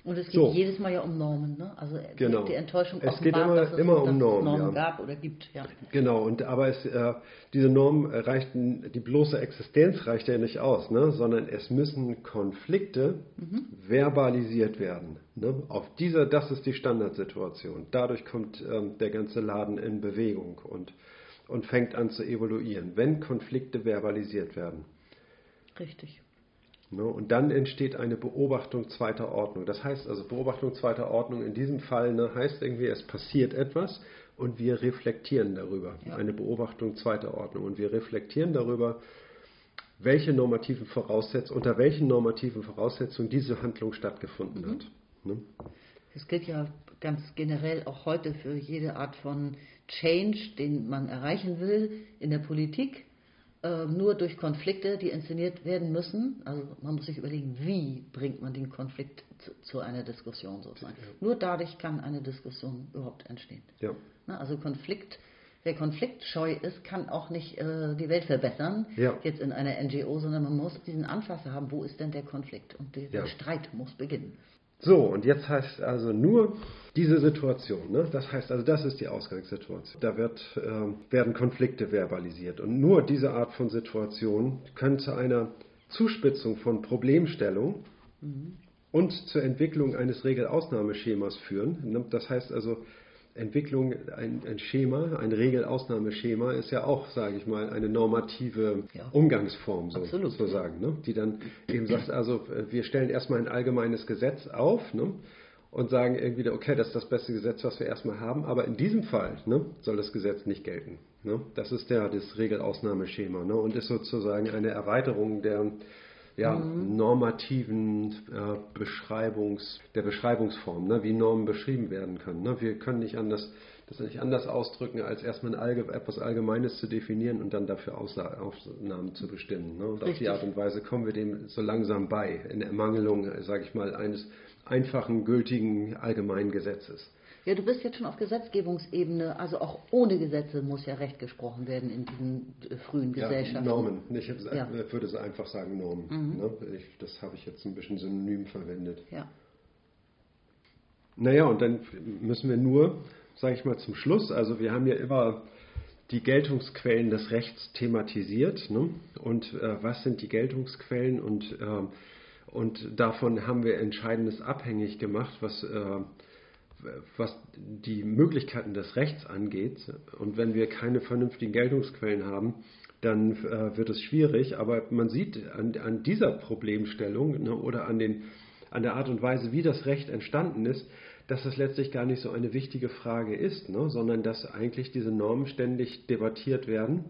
S2: Und es geht so. jedes Mal ja um Normen, ne? Also
S3: genau.
S2: die Enttäuschung
S3: es geht immer, dass es, immer um Normen,
S2: Normen ja. gab oder gibt. Ja.
S3: Genau, und aber es, äh, diese Normen reichten, die bloße Existenz reicht ja nicht aus, ne? sondern es müssen Konflikte mhm. verbalisiert werden. Ne? Auf dieser, das ist die Standardsituation. Dadurch kommt ähm, der ganze Laden in Bewegung und, und fängt an zu evoluieren, wenn Konflikte verbalisiert werden.
S2: Richtig.
S3: Ne? Und dann entsteht eine Beobachtung zweiter Ordnung. Das heißt also, Beobachtung zweiter Ordnung in diesem Fall ne, heißt irgendwie, es passiert etwas und wir reflektieren darüber. Ja. Eine Beobachtung zweiter Ordnung. Und wir reflektieren darüber, welche normativen Voraussetzungen, unter welchen normativen Voraussetzungen diese Handlung stattgefunden mhm. hat. Ne?
S2: Das gilt ja ganz generell auch heute für jede Art von Change, den man erreichen will in der Politik nur durch Konflikte, die inszeniert werden müssen. Also man muss sich überlegen, wie bringt man den Konflikt zu, zu einer Diskussion sozusagen. Ja. Nur dadurch kann eine Diskussion überhaupt entstehen.
S3: Ja.
S2: Na, also Konflikt, wer konfliktscheu ist, kann auch nicht äh, die Welt verbessern,
S3: ja.
S2: jetzt in einer NGO, sondern man muss diesen Anfasser haben, wo ist denn der Konflikt? Und der, der Streit muss beginnen.
S3: So, und jetzt heißt also nur diese Situation. Ne? Das heißt also, das ist die Ausgangssituation. Da wird, äh, werden Konflikte verbalisiert. Und nur diese Art von Situation können zu einer Zuspitzung von Problemstellung mhm. und zur Entwicklung eines Regelausnahmeschemas führen. Ne? Das heißt also, Entwicklung, ein, ein Schema, ein Regelausnahmeschema ist ja auch, sage ich mal, eine normative ja. Umgangsform so, sozusagen, ne? die dann eben sagt, also wir stellen erstmal ein allgemeines Gesetz auf ne? und sagen irgendwie, okay, das ist das beste Gesetz, was wir erstmal haben, aber in diesem Fall ne, soll das Gesetz nicht gelten. Ne? Das ist der, das Regelausnahmeschema ne? und ist sozusagen eine Erweiterung der ja, normativen äh, Beschreibungs, der Beschreibungsform, ne, wie Normen beschrieben werden können. Ne. Wir können nicht anders, das nicht anders ausdrücken, als erstmal Allge etwas Allgemeines zu definieren und dann dafür Ausla Ausnahmen zu bestimmen. Ne. Und auf die Art und Weise kommen wir dem so langsam bei, in Ermangelung, sage ich mal, eines einfachen, gültigen, allgemeinen Gesetzes.
S2: Ja, du bist jetzt schon auf Gesetzgebungsebene, also auch ohne Gesetze muss ja Recht gesprochen werden in diesen äh, frühen Gesellschaften.
S3: Ja, Normen. Ich ja. würde so einfach sagen Normen. Mhm. Ne? Ich, das habe ich jetzt ein bisschen synonym verwendet.
S2: Ja.
S3: Naja, und dann müssen wir nur, sage ich mal zum Schluss, also wir haben ja immer die Geltungsquellen des Rechts thematisiert. Ne? Und äh, was sind die Geltungsquellen? Und, äh, und davon haben wir Entscheidendes abhängig gemacht, was äh, was die Möglichkeiten des Rechts angeht. Und wenn wir keine vernünftigen Geltungsquellen haben, dann äh, wird es schwierig. Aber man sieht an, an dieser Problemstellung ne, oder an, den, an der Art und Weise, wie das Recht entstanden ist, dass das letztlich gar nicht so eine wichtige Frage ist, ne, sondern dass eigentlich diese Normen ständig debattiert werden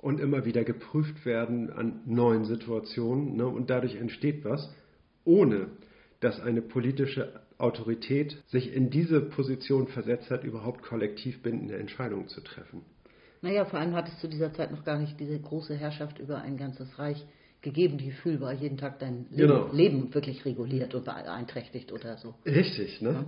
S3: und immer wieder geprüft werden an neuen Situationen. Ne, und dadurch entsteht was, ohne dass eine politische Autorität sich in diese Position versetzt hat, überhaupt kollektiv bindende Entscheidungen zu treffen.
S2: Naja, vor allem hat es zu dieser Zeit noch gar nicht diese große Herrschaft über ein ganzes Reich gegeben, die fühlbar jeden Tag dein Leben, genau. Leben wirklich reguliert und beeinträchtigt oder so.
S3: Richtig, ne? Ja.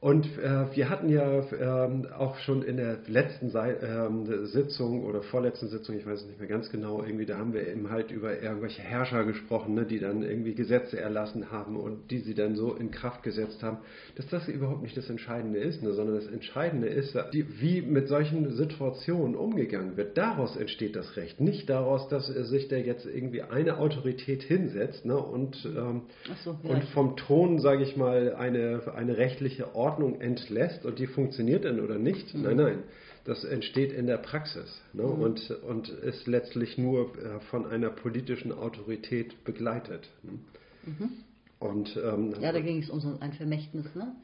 S3: Und äh, wir hatten ja ähm, auch schon in der letzten Sei ähm, Sitzung oder vorletzten Sitzung, ich weiß es nicht mehr ganz genau, irgendwie, da haben wir eben halt über irgendwelche Herrscher gesprochen, ne, die dann irgendwie Gesetze erlassen haben und die sie dann so in Kraft gesetzt haben, dass das überhaupt nicht das Entscheidende ist, ne, sondern das Entscheidende ist, die, wie mit solchen Situationen umgegangen wird. Daraus entsteht das Recht, nicht daraus, dass sich da jetzt irgendwie eine Autorität hinsetzt ne, und, ähm, so, ja. und vom Thron, sage ich mal, eine, eine rechtliche Ordnung Ordnung entlässt und die funktioniert dann oder nicht. Mhm. Nein, nein. Das entsteht in der Praxis ne? mhm. und, und ist letztlich nur äh, von einer politischen Autorität begleitet. Ne? Mhm.
S2: Und, ähm, ja, da ging es um so ein Vermächtnis ne?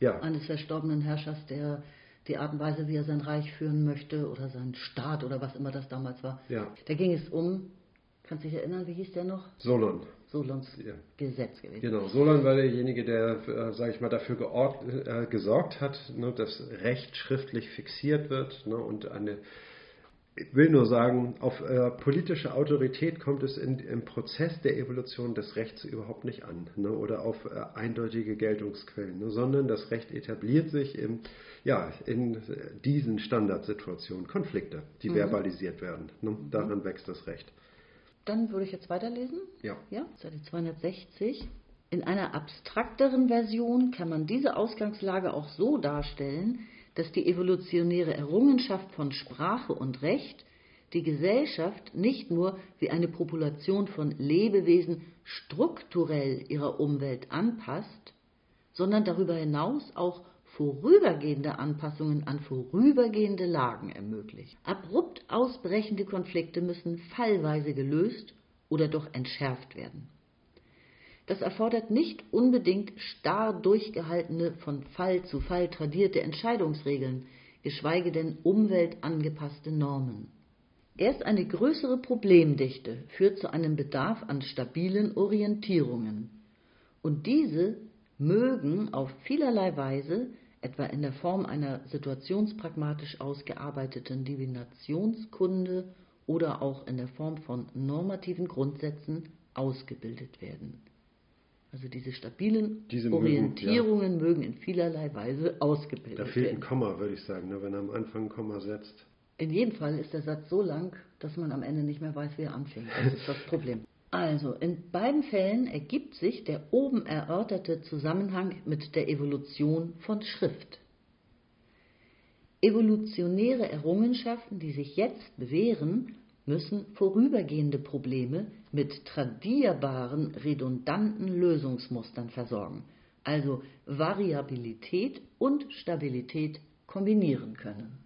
S3: ja.
S2: eines verstorbenen Herrschers, der die Art und Weise, wie er sein Reich führen möchte oder seinen Staat oder was immer das damals war.
S3: Ja.
S2: Da ging es um, kannst du dich erinnern, wie hieß der noch?
S3: Solon.
S2: Solons ja. Gesetz gewesen.
S3: Genau, Solon war derjenige, der, äh, sage ich mal, dafür geort, äh, gesorgt hat, ne, dass Recht schriftlich fixiert wird ne, und eine ich will nur sagen, auf äh, politische Autorität kommt es in, im Prozess der Evolution des Rechts überhaupt nicht an ne, oder auf äh, eindeutige Geltungsquellen, ne, sondern das Recht etabliert sich im, ja, in diesen Standardsituationen, Konflikte, die mhm. verbalisiert werden. Ne, daran mhm. wächst das Recht.
S2: Dann würde ich jetzt weiterlesen.
S3: Ja.
S2: ja. Seite 260. In einer abstrakteren Version kann man diese Ausgangslage auch so darstellen, dass die evolutionäre Errungenschaft von Sprache und Recht die Gesellschaft nicht nur wie eine Population von Lebewesen strukturell ihrer Umwelt anpasst, sondern darüber hinaus auch vorübergehende Anpassungen an vorübergehende Lagen ermöglicht. Abrupt ausbrechende Konflikte müssen fallweise gelöst oder doch entschärft werden. Das erfordert nicht unbedingt starr durchgehaltene, von Fall zu Fall tradierte Entscheidungsregeln, geschweige denn umweltangepasste Normen. Erst eine größere Problemdichte führt zu einem Bedarf an stabilen Orientierungen. Und diese mögen auf vielerlei Weise, etwa in der Form einer situationspragmatisch ausgearbeiteten Divinationskunde oder auch in der Form von normativen Grundsätzen, ausgebildet werden. Also diese stabilen diese Orientierungen mögen, ja. mögen, in vielerlei Weise ausgebildet werden.
S3: Da fehlt ein Komma, würde ich sagen, ne, wenn er am Anfang ein Komma setzt.
S2: In jedem Fall ist der Satz so lang, dass man am Ende nicht mehr weiß, wie er anfängt. Das ist das Problem. Also, in beiden Fällen ergibt sich der oben erörterte Zusammenhang mit der Evolution von Schrift. Evolutionäre Errungenschaften, die sich jetzt bewähren, müssen vorübergehende Probleme mit tradierbaren, redundanten Lösungsmustern versorgen, also Variabilität und Stabilität kombinieren können.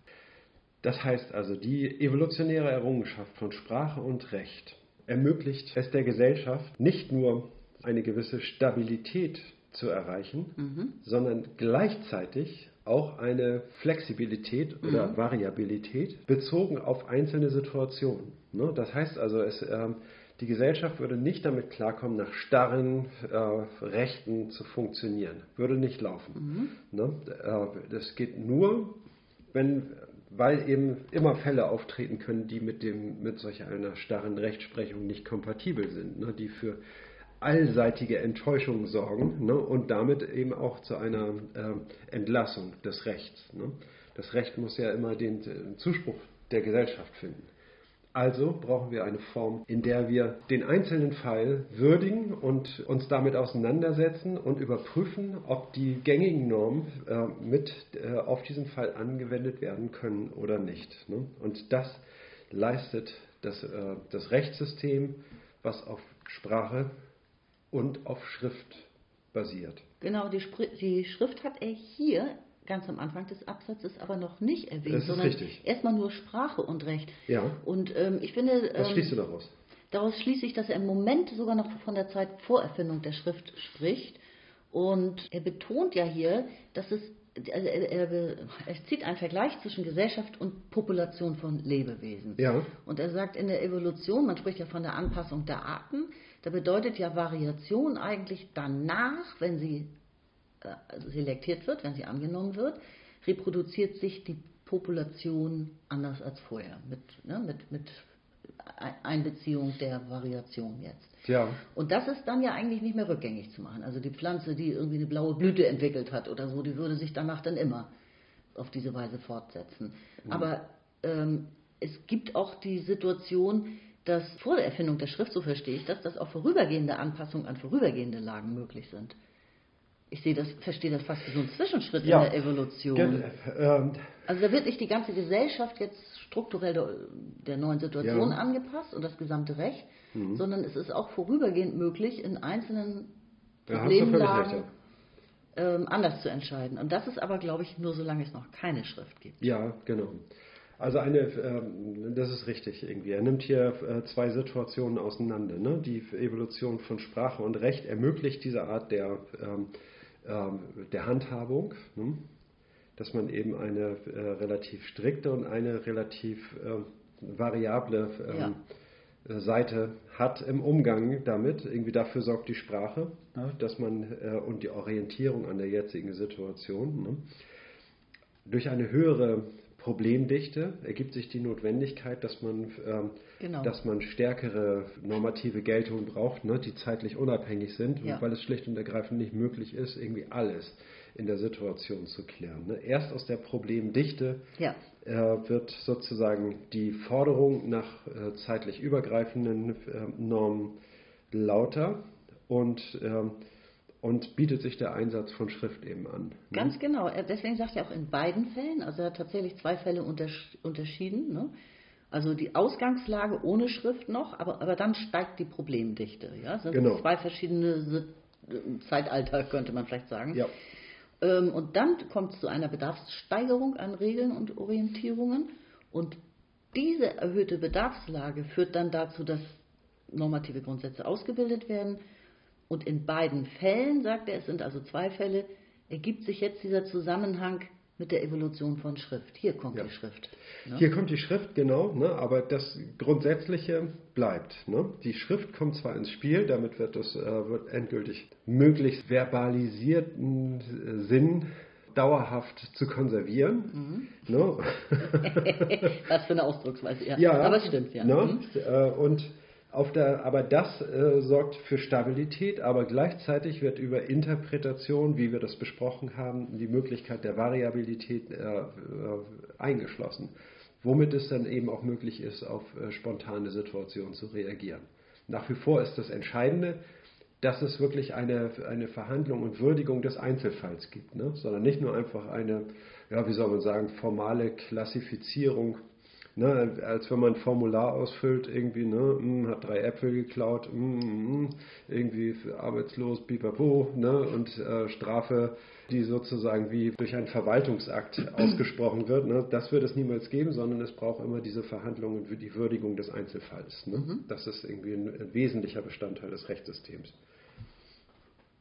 S3: Das heißt also, die evolutionäre Errungenschaft von Sprache und Recht ermöglicht es der Gesellschaft nicht nur eine gewisse Stabilität zu erreichen, mhm. sondern gleichzeitig auch eine Flexibilität oder mhm. Variabilität bezogen auf einzelne Situationen. Ne? Das heißt also, es, äh, Die Gesellschaft würde nicht damit klarkommen, nach starren äh, Rechten zu funktionieren. Würde nicht laufen. Mhm. Ne? Äh, das geht nur, wenn, weil eben immer Fälle auftreten können, die mit, dem, mit solch einer starren Rechtsprechung nicht kompatibel sind, ne? die für allseitige Enttäuschung sorgen ne? und damit eben auch zu einer äh, Entlassung des Rechts. Ne? Das Recht muss ja immer den, den Zuspruch der Gesellschaft finden. Also brauchen wir eine Form, in der wir den einzelnen Fall würdigen und uns damit auseinandersetzen und überprüfen, ob die gängigen Normen äh, mit äh, auf diesen Fall angewendet werden können oder nicht. Ne? Und das leistet das, äh, das Rechtssystem, was auf Sprache und auf Schrift basiert.
S2: Genau, die, die Schrift hat er hier ganz am Anfang des Absatzes aber noch nicht erwähnt, sondern
S3: richtig.
S2: erstmal nur Sprache und Recht.
S3: Ja.
S2: Und ähm, ich finde.
S3: Was
S2: ähm,
S3: schließt du daraus?
S2: Daraus schließe ich, dass er im Moment sogar noch von der Zeit vor Erfindung der Schrift spricht. Und er betont ja hier, dass es also er, er, er, zieht einen Vergleich zwischen Gesellschaft und Population von Lebewesen.
S3: Ja.
S2: Und er sagt, in der Evolution, man spricht ja von der Anpassung der Arten, da bedeutet ja Variation eigentlich danach, wenn sie selektiert wird, wenn sie angenommen wird, reproduziert sich die Population anders als vorher, mit, ne, mit, mit Einbeziehung der Variation jetzt.
S3: Ja.
S2: Und das ist dann ja eigentlich nicht mehr rückgängig zu machen. Also die Pflanze, die irgendwie eine blaue Blüte entwickelt hat oder so, die würde sich danach dann immer auf diese Weise fortsetzen. Mhm. Aber ähm, es gibt auch die Situation, dass vor der Erfindung der Schrift, so verstehe ich das, dass auch vorübergehende Anpassungen an vorübergehende Lagen möglich sind ich sehe das, verstehe das fast wie so ein Zwischenschritt ja. in der Evolution. Ähm, also da wird nicht die ganze Gesellschaft jetzt strukturell der, der neuen Situation ja. angepasst und das gesamte Recht, mhm. sondern es ist auch vorübergehend möglich, in einzelnen Problemlagen ähm, anders zu entscheiden. Und das ist aber, glaube ich, nur solange es noch keine Schrift gibt.
S3: Ja, genau. Also eine, ähm, das ist richtig irgendwie. Er nimmt hier äh, zwei Situationen auseinander. Ne? Die Evolution von Sprache und Recht ermöglicht diese Art der ähm, der Handhabung, ne? dass man eben eine äh, relativ strikte und eine relativ äh, variable ähm, ja. Seite hat im Umgang damit. Irgendwie dafür sorgt die Sprache, ne? dass man äh, und die Orientierung an der jetzigen Situation. Ne? Durch eine höhere Problemdichte ergibt sich die Notwendigkeit, dass man, ähm, genau. dass man stärkere normative Geltungen braucht, ne, die zeitlich unabhängig sind, ja. weil es schlicht und ergreifend nicht möglich ist, irgendwie alles in der Situation zu klären. Ne. Erst aus der Problemdichte ja. äh, wird sozusagen die Forderung nach äh, zeitlich übergreifenden äh, Normen lauter und ähm, und bietet sich der Einsatz von Schrift eben an. Ne?
S2: Ganz genau. Deswegen sagt er auch in beiden Fällen, also er hat tatsächlich zwei Fälle unterschieden. Ne? Also die Ausgangslage ohne Schrift noch, aber, aber dann steigt die Problemdichte. Ja? Das sind genau. zwei verschiedene Zeitalter, könnte man vielleicht sagen.
S3: Ja.
S2: Ähm, und dann kommt es zu einer Bedarfssteigerung an Regeln und Orientierungen. Und diese erhöhte Bedarfslage führt dann dazu, dass normative Grundsätze ausgebildet werden und in beiden Fällen, sagt er, es sind also zwei Fälle, ergibt sich jetzt dieser Zusammenhang mit der Evolution von Schrift. Hier kommt ja. die Schrift.
S3: Ne? Hier kommt die Schrift, genau, ne? aber das Grundsätzliche bleibt. Ne? Die Schrift kommt zwar ins Spiel, damit wird es äh, wird endgültig möglichst verbalisierten äh, Sinn dauerhaft zu konservieren. Mhm. Ne?
S2: Was für eine Ausdrucksweise, ja.
S3: ja
S2: aber es stimmt, ja.
S3: Ne? Mhm. Äh, und auf der, aber das äh, sorgt für Stabilität, aber gleichzeitig wird über Interpretation, wie wir das besprochen haben, die Möglichkeit der Variabilität äh, äh, eingeschlossen, womit es dann eben auch möglich ist, auf äh, spontane Situationen zu reagieren. Nach wie vor ist das Entscheidende, dass es wirklich eine, eine Verhandlung und Würdigung des Einzelfalls gibt, ne? sondern nicht nur einfach eine, ja, wie soll man sagen, formale Klassifizierung Ne, als wenn man ein Formular ausfüllt, irgendwie, ne, mh, hat drei Äpfel geklaut, mh, mh, irgendwie arbeitslos, bipapo, ne, und äh, Strafe, die sozusagen wie durch einen Verwaltungsakt ausgesprochen wird, ne, das wird es niemals geben, sondern es braucht immer diese Verhandlungen für die Würdigung des Einzelfalls. Ne? Mhm. Das ist irgendwie ein, ein wesentlicher Bestandteil des Rechtssystems.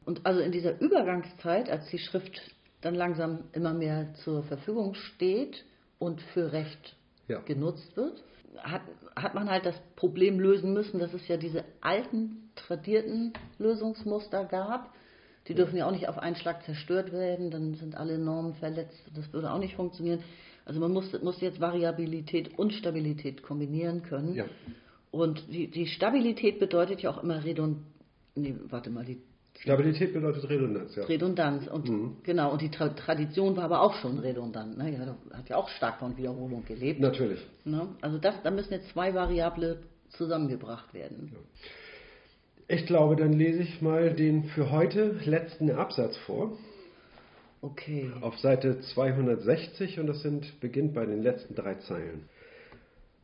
S2: Und also in dieser Übergangszeit, als die Schrift dann langsam immer mehr zur Verfügung steht und für Recht ja. genutzt wird, hat, hat man halt das Problem lösen müssen, dass es ja diese alten, tradierten Lösungsmuster gab. Die dürfen ja auch nicht auf einen Schlag zerstört werden, dann sind alle Normen verletzt. Das würde auch nicht funktionieren. Also man muss, muss jetzt Variabilität und Stabilität kombinieren können.
S3: Ja.
S2: Und die, die Stabilität bedeutet ja auch immer Redund. Nee, warte mal, die
S3: Stabilität bedeutet Redundanz, ja.
S2: Redundanz. Und
S3: Mhm.
S2: genau, und die Tra Tradition war aber auch schon redundant. Ne? Ja, da hat ja auch stark von Wiederholung gelebt.
S3: Natürlich.
S2: Ne? Also das, da müssen jetzt zwei Variable zusammengebracht werden.
S3: Ich glaube, dann lese ich mal den für heute letzten Absatz vor.
S2: Okay.
S3: Auf Seite 260 und das sind, beginnt bei den letzten drei Zeilen.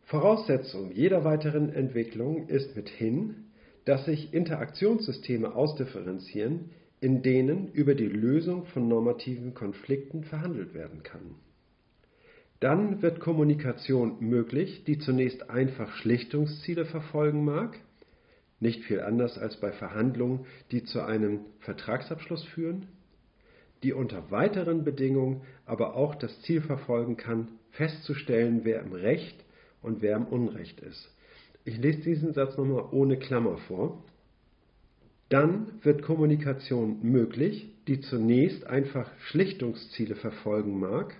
S3: Voraussetzung jeder weiteren Entwicklung ist mithin, dass sich Interaktionssysteme ausdifferenzieren, in denen über die Lösung von normativen Konflikten verhandelt werden kann. Dann wird Kommunikation möglich, die zunächst einfach Schlichtungsziele verfolgen mag, nicht viel anders als bei Verhandlungen, die zu einem Vertragsabschluss führen, die unter weiteren Bedingungen aber auch das Ziel verfolgen kann, festzustellen, wer im Recht und wer im Unrecht ist. Ich lese diesen Satz nochmal ohne Klammer vor. Dann wird Kommunikation möglich, die zunächst einfach Schlichtungsziele verfolgen mag,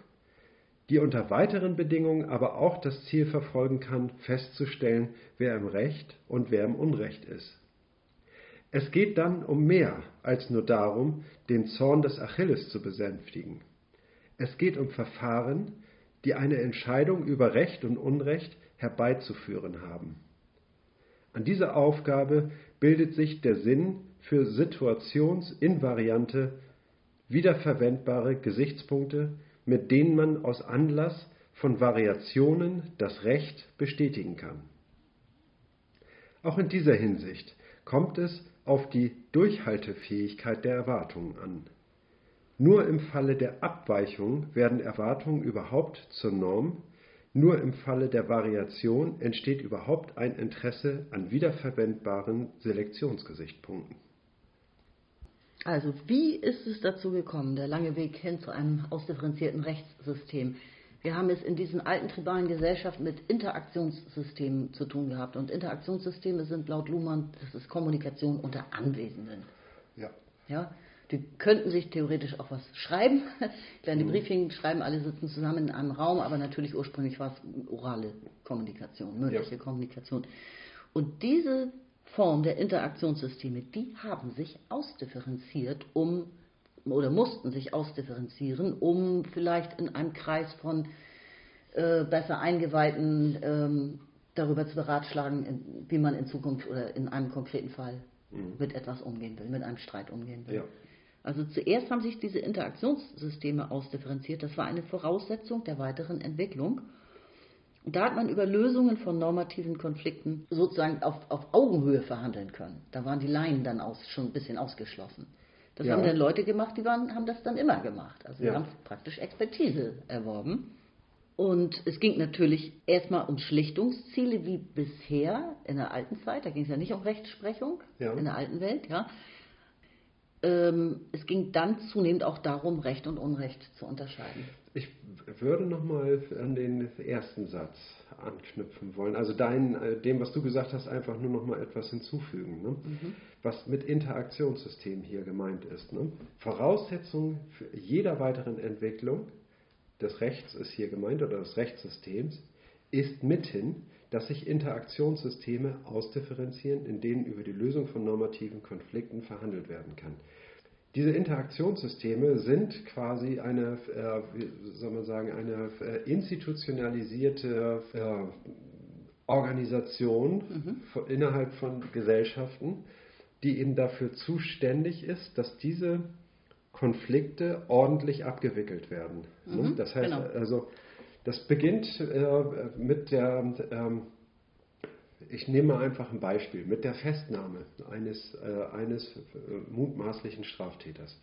S3: die unter weiteren Bedingungen aber auch das Ziel verfolgen kann, festzustellen, wer im Recht und wer im Unrecht ist. Es geht dann um mehr als nur darum, den Zorn des Achilles zu besänftigen. Es geht um Verfahren, die eine Entscheidung über Recht und Unrecht herbeizuführen haben. An dieser Aufgabe bildet sich der Sinn für situationsinvariante, wiederverwendbare Gesichtspunkte, mit denen man aus Anlass von Variationen das Recht bestätigen kann. Auch in dieser Hinsicht kommt es auf die Durchhaltefähigkeit der Erwartungen an. Nur im Falle der Abweichung werden Erwartungen überhaupt zur Norm, nur im Falle der Variation entsteht überhaupt ein Interesse an wiederverwendbaren Selektionsgesichtspunkten.
S2: Also wie ist es dazu gekommen, der lange Weg hin zu einem ausdifferenzierten Rechtssystem? Wir haben es in diesen alten tribalen Gesellschaften mit Interaktionssystemen zu tun gehabt. Und Interaktionssysteme sind laut Luhmann, das ist Kommunikation unter Anwesenden.
S3: Ja.
S2: Ja, die könnten sich theoretisch auch was schreiben, kleine Briefchen schreiben, alle sitzen zusammen in einem Raum, aber natürlich ursprünglich war es orale Kommunikation, mündliche
S3: Ja.
S2: Kommunikation. Und diese Form der Interaktionssysteme, die haben sich ausdifferenziert, um oder mussten sich ausdifferenzieren, um vielleicht in einem Kreis von äh, besser Eingeweihten ähm, darüber zu beratschlagen, in, wie man in Zukunft oder in einem konkreten Fall mit etwas umgehen will, mit einem Streit umgehen will.
S3: Ja.
S2: Also zuerst haben sich diese Interaktionssysteme ausdifferenziert. Das war eine Voraussetzung der weiteren Entwicklung. Und da hat man über Lösungen von normativen Konflikten sozusagen auf, auf Augenhöhe verhandeln können. Da waren die Laien dann aus, schon ein bisschen ausgeschlossen. Das
S3: Ja.
S2: haben dann Leute gemacht, die waren, haben das dann immer gemacht. Also
S3: Ja.
S2: haben praktisch Expertise erworben. Und es ging natürlich erstmal um Schlichtungsziele wie bisher in der alten Zeit. Da ging es ja nicht um Rechtsprechung
S3: Ja.
S2: in der alten Welt, ja. Ähm, es ging dann zunehmend auch darum, Recht und Unrecht zu unterscheiden.
S3: Ich würde nochmal an den ersten Satz anknüpfen wollen. Also dein, äh, dem, was du gesagt hast, einfach nur nochmal etwas hinzufügen. Ne? Was mit Interaktionssystemen hier gemeint ist. Ne? Voraussetzung für jeder weiteren Entwicklung des Rechts ist hier gemeint oder des Rechtssystems ist mithin, dass sich Interaktionssysteme ausdifferenzieren, in denen über die Lösung von normativen Konflikten verhandelt werden kann. Diese Interaktionssysteme sind quasi eine, äh, wie soll man sagen, eine äh, institutionalisierte äh, Organisation von, innerhalb von Gesellschaften, die eben dafür zuständig ist, dass diese Konflikte ordentlich abgewickelt werden. ne?
S2: Mhm,
S3: Das heißt,
S2: genau.
S3: also das beginnt äh, mit der ähm, ich nehme mal einfach ein Beispiel mit der Festnahme eines, äh, eines äh, mutmaßlichen Straftäters,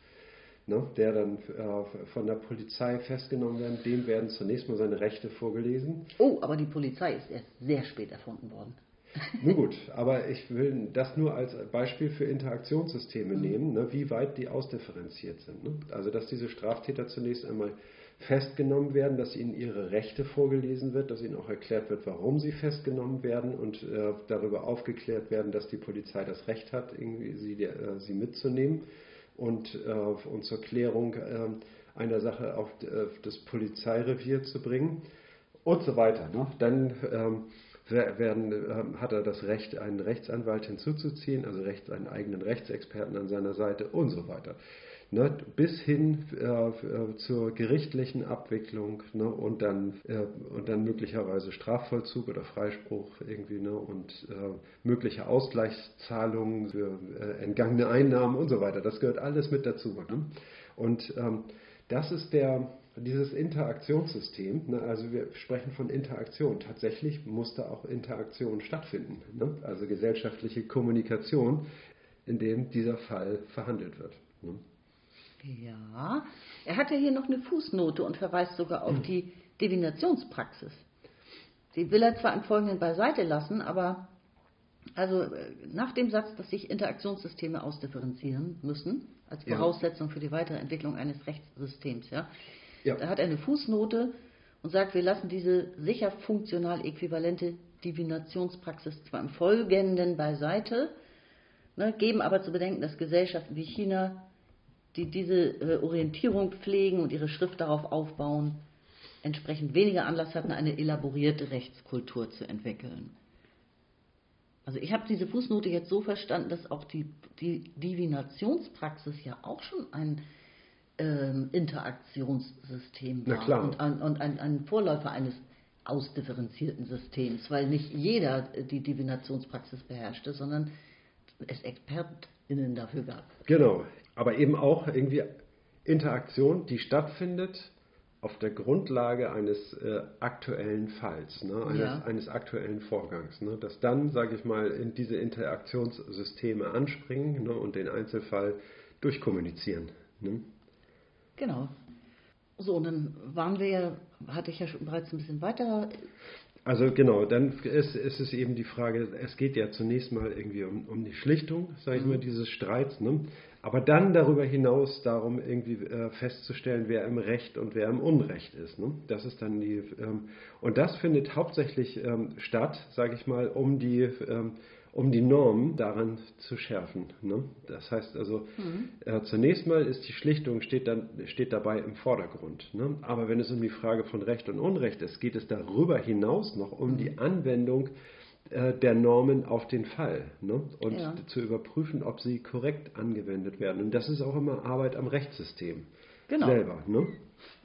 S3: ne, der dann äh, von der Polizei festgenommen wird. Dem werden zunächst mal seine Rechte vorgelesen.
S2: Oh, aber die Polizei ist erst sehr spät erfunden worden.
S3: Nun gut, aber ich will das nur als Beispiel für Interaktionssysteme nehmen, ne, wie weit die ausdifferenziert sind. Ne? Also, dass diese Straftäter zunächst einmal festgenommen werden, dass ihnen ihre Rechte vorgelesen wird, dass ihnen auch erklärt wird, warum sie festgenommen werden und äh, darüber aufgeklärt werden, dass die Polizei das Recht hat, irgendwie sie, äh, sie mitzunehmen und, äh, und zur Klärung äh, einer Sache auf äh, das Polizeirevier zu bringen und so weiter. Ne? Dann ähm, werden, ähm, hat er das Recht, einen Rechtsanwalt hinzuzuziehen, also Recht, einen eigenen Rechtsexperten an seiner Seite und so weiter. Ne, bis hin äh, zur gerichtlichen Abwicklung ne, und, dann, äh, und dann möglicherweise Strafvollzug oder Freispruch irgendwie ne, und äh, mögliche Ausgleichszahlungen für äh, entgangene Einnahmen und so weiter. Das gehört alles mit dazu. Ne? Und ähm, das ist der, dieses Interaktionssystem, ne, also wir sprechen von Interaktion, tatsächlich muss da auch Interaktion stattfinden, ne? also gesellschaftliche Kommunikation, in dem dieser Fall verhandelt wird. Ne?
S2: Ja, er hat ja hier noch eine Fußnote und verweist sogar auf die Divinationspraxis. Die will er zwar im Folgenden beiseite lassen, aber also äh, nach dem Satz, dass sich Interaktionssysteme ausdifferenzieren müssen, als Voraussetzung für die weitere Entwicklung eines Rechtssystems, ja, ja. da hat er eine Fußnote und sagt, wir lassen diese sicher funktional äquivalente Divinationspraxis zwar im Folgenden beiseite, ne, geben aber zu bedenken, dass Gesellschaften wie China die diese äh, Orientierung pflegen und ihre Schrift darauf aufbauen, entsprechend weniger Anlass hatten, eine elaborierte Rechtskultur zu entwickeln. Also ich habe diese Fußnote jetzt so verstanden, dass auch die, die Divinationspraxis ja auch schon ein ähm, Interaktionssystem war und, ein, und ein, ein Vorläufer eines ausdifferenzierten Systems, weil nicht jeder die Divinationspraxis beherrschte, sondern es ExpertInnen dafür gab.
S3: Genau, aber eben auch irgendwie Interaktion, die stattfindet auf der Grundlage eines äh, aktuellen Falls, ne, eines, ja. eines, aktuellen Vorgangs. Ne, dass dann, sage ich mal, in diese Interaktionssysteme anspringen ne, und den Einzelfall durchkommunizieren. Ne.
S2: Genau. So, und dann waren wir ja, hatte ich ja schon bereits ein bisschen weiter
S3: also genau, dann ist, ist, es eben die Frage, es geht ja zunächst mal irgendwie um, um die Schlichtung, sage ich mhm. mal, dieses Streits, ne? Aber dann darüber hinaus darum irgendwie äh, festzustellen, wer im Recht und wer im Unrecht ist. Ne? Das ist dann die, ähm, und das findet hauptsächlich ähm, statt, sage ich mal, um die ähm, um die Normen daran zu schärfen. Ne? Das heißt also, mhm. äh, zunächst mal ist die Schlichtung steht, dann, steht dabei im Vordergrund. Ne? Aber wenn es um die Frage von Recht und Unrecht ist, geht es darüber hinaus noch um die Anwendung der Normen auf den Fall ne? und ja. zu überprüfen, ob sie korrekt angewendet werden. Und das ist auch immer Arbeit am Rechtssystem genau. selber. Ne?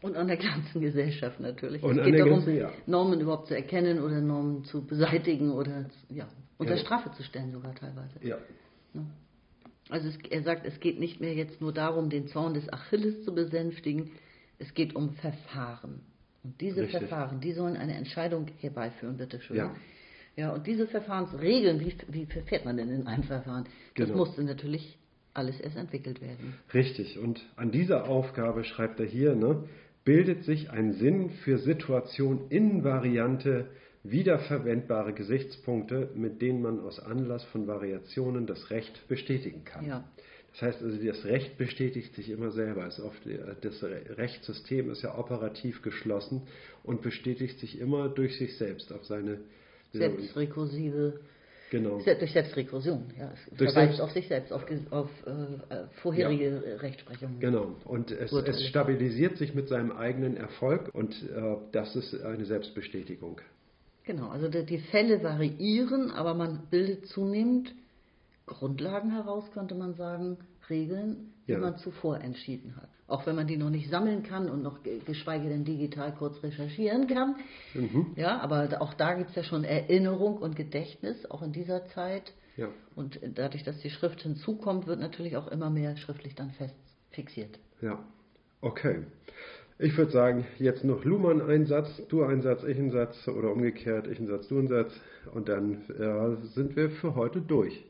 S2: Und an der ganzen Gesellschaft natürlich. Und es geht darum, ganzen, ja. Normen überhaupt zu erkennen oder Normen zu beseitigen oder ja, unter ja. Strafe zu stellen sogar teilweise. Ja. Also es, er sagt, es geht nicht mehr jetzt nur darum, den Zorn des Achilles zu besänftigen, es geht um Verfahren. Und diese Richtig. Verfahren, die sollen eine Entscheidung herbeiführen, bitteschön. Ja. Ja, und diese Verfahrensregeln, wie, wie verfährt man denn in einem Verfahren? Das genau. musste natürlich alles erst entwickelt werden.
S3: Richtig, und an dieser Aufgabe schreibt er hier, ne, bildet sich ein Sinn für Situation invariante wiederverwendbare Gesichtspunkte, mit denen man aus Anlass von Variationen das Recht bestätigen kann. Ja. Das heißt also, das Recht bestätigt sich immer selber. Das Rechtssystem ist ja operativ geschlossen und bestätigt sich immer durch sich selbst auf seine
S2: selbstrekursive Genau. Durch Selbstrekursion, ja. Es durch verweist selbst, auf sich selbst, auf, auf äh, vorherige ja. Rechtsprechungen.
S3: Genau. Und es, es, stabilisiert sich mit seinem eigenen Erfolg und äh, das ist eine Selbstbestätigung.
S2: Genau, also die Fälle variieren, aber man bildet zunehmend Grundlagen heraus, könnte man sagen, Regeln, die ja. man zuvor entschieden hat. Auch wenn man die noch nicht sammeln kann und noch geschweige denn digital kurz recherchieren kann. Mhm. Ja, aber auch da gibt es ja schon Erinnerung und Gedächtnis, auch in dieser Zeit. Ja. Und dadurch, dass die Schrift hinzukommt, wird natürlich auch immer mehr schriftlich dann fest fixiert.
S3: Ja, okay. Ich würde sagen, jetzt noch Luhmann ein Satz, du ein Satz, ich ein Satz oder umgekehrt, ich ein Satz, du ein Satz und dann ja, sind wir für heute durch.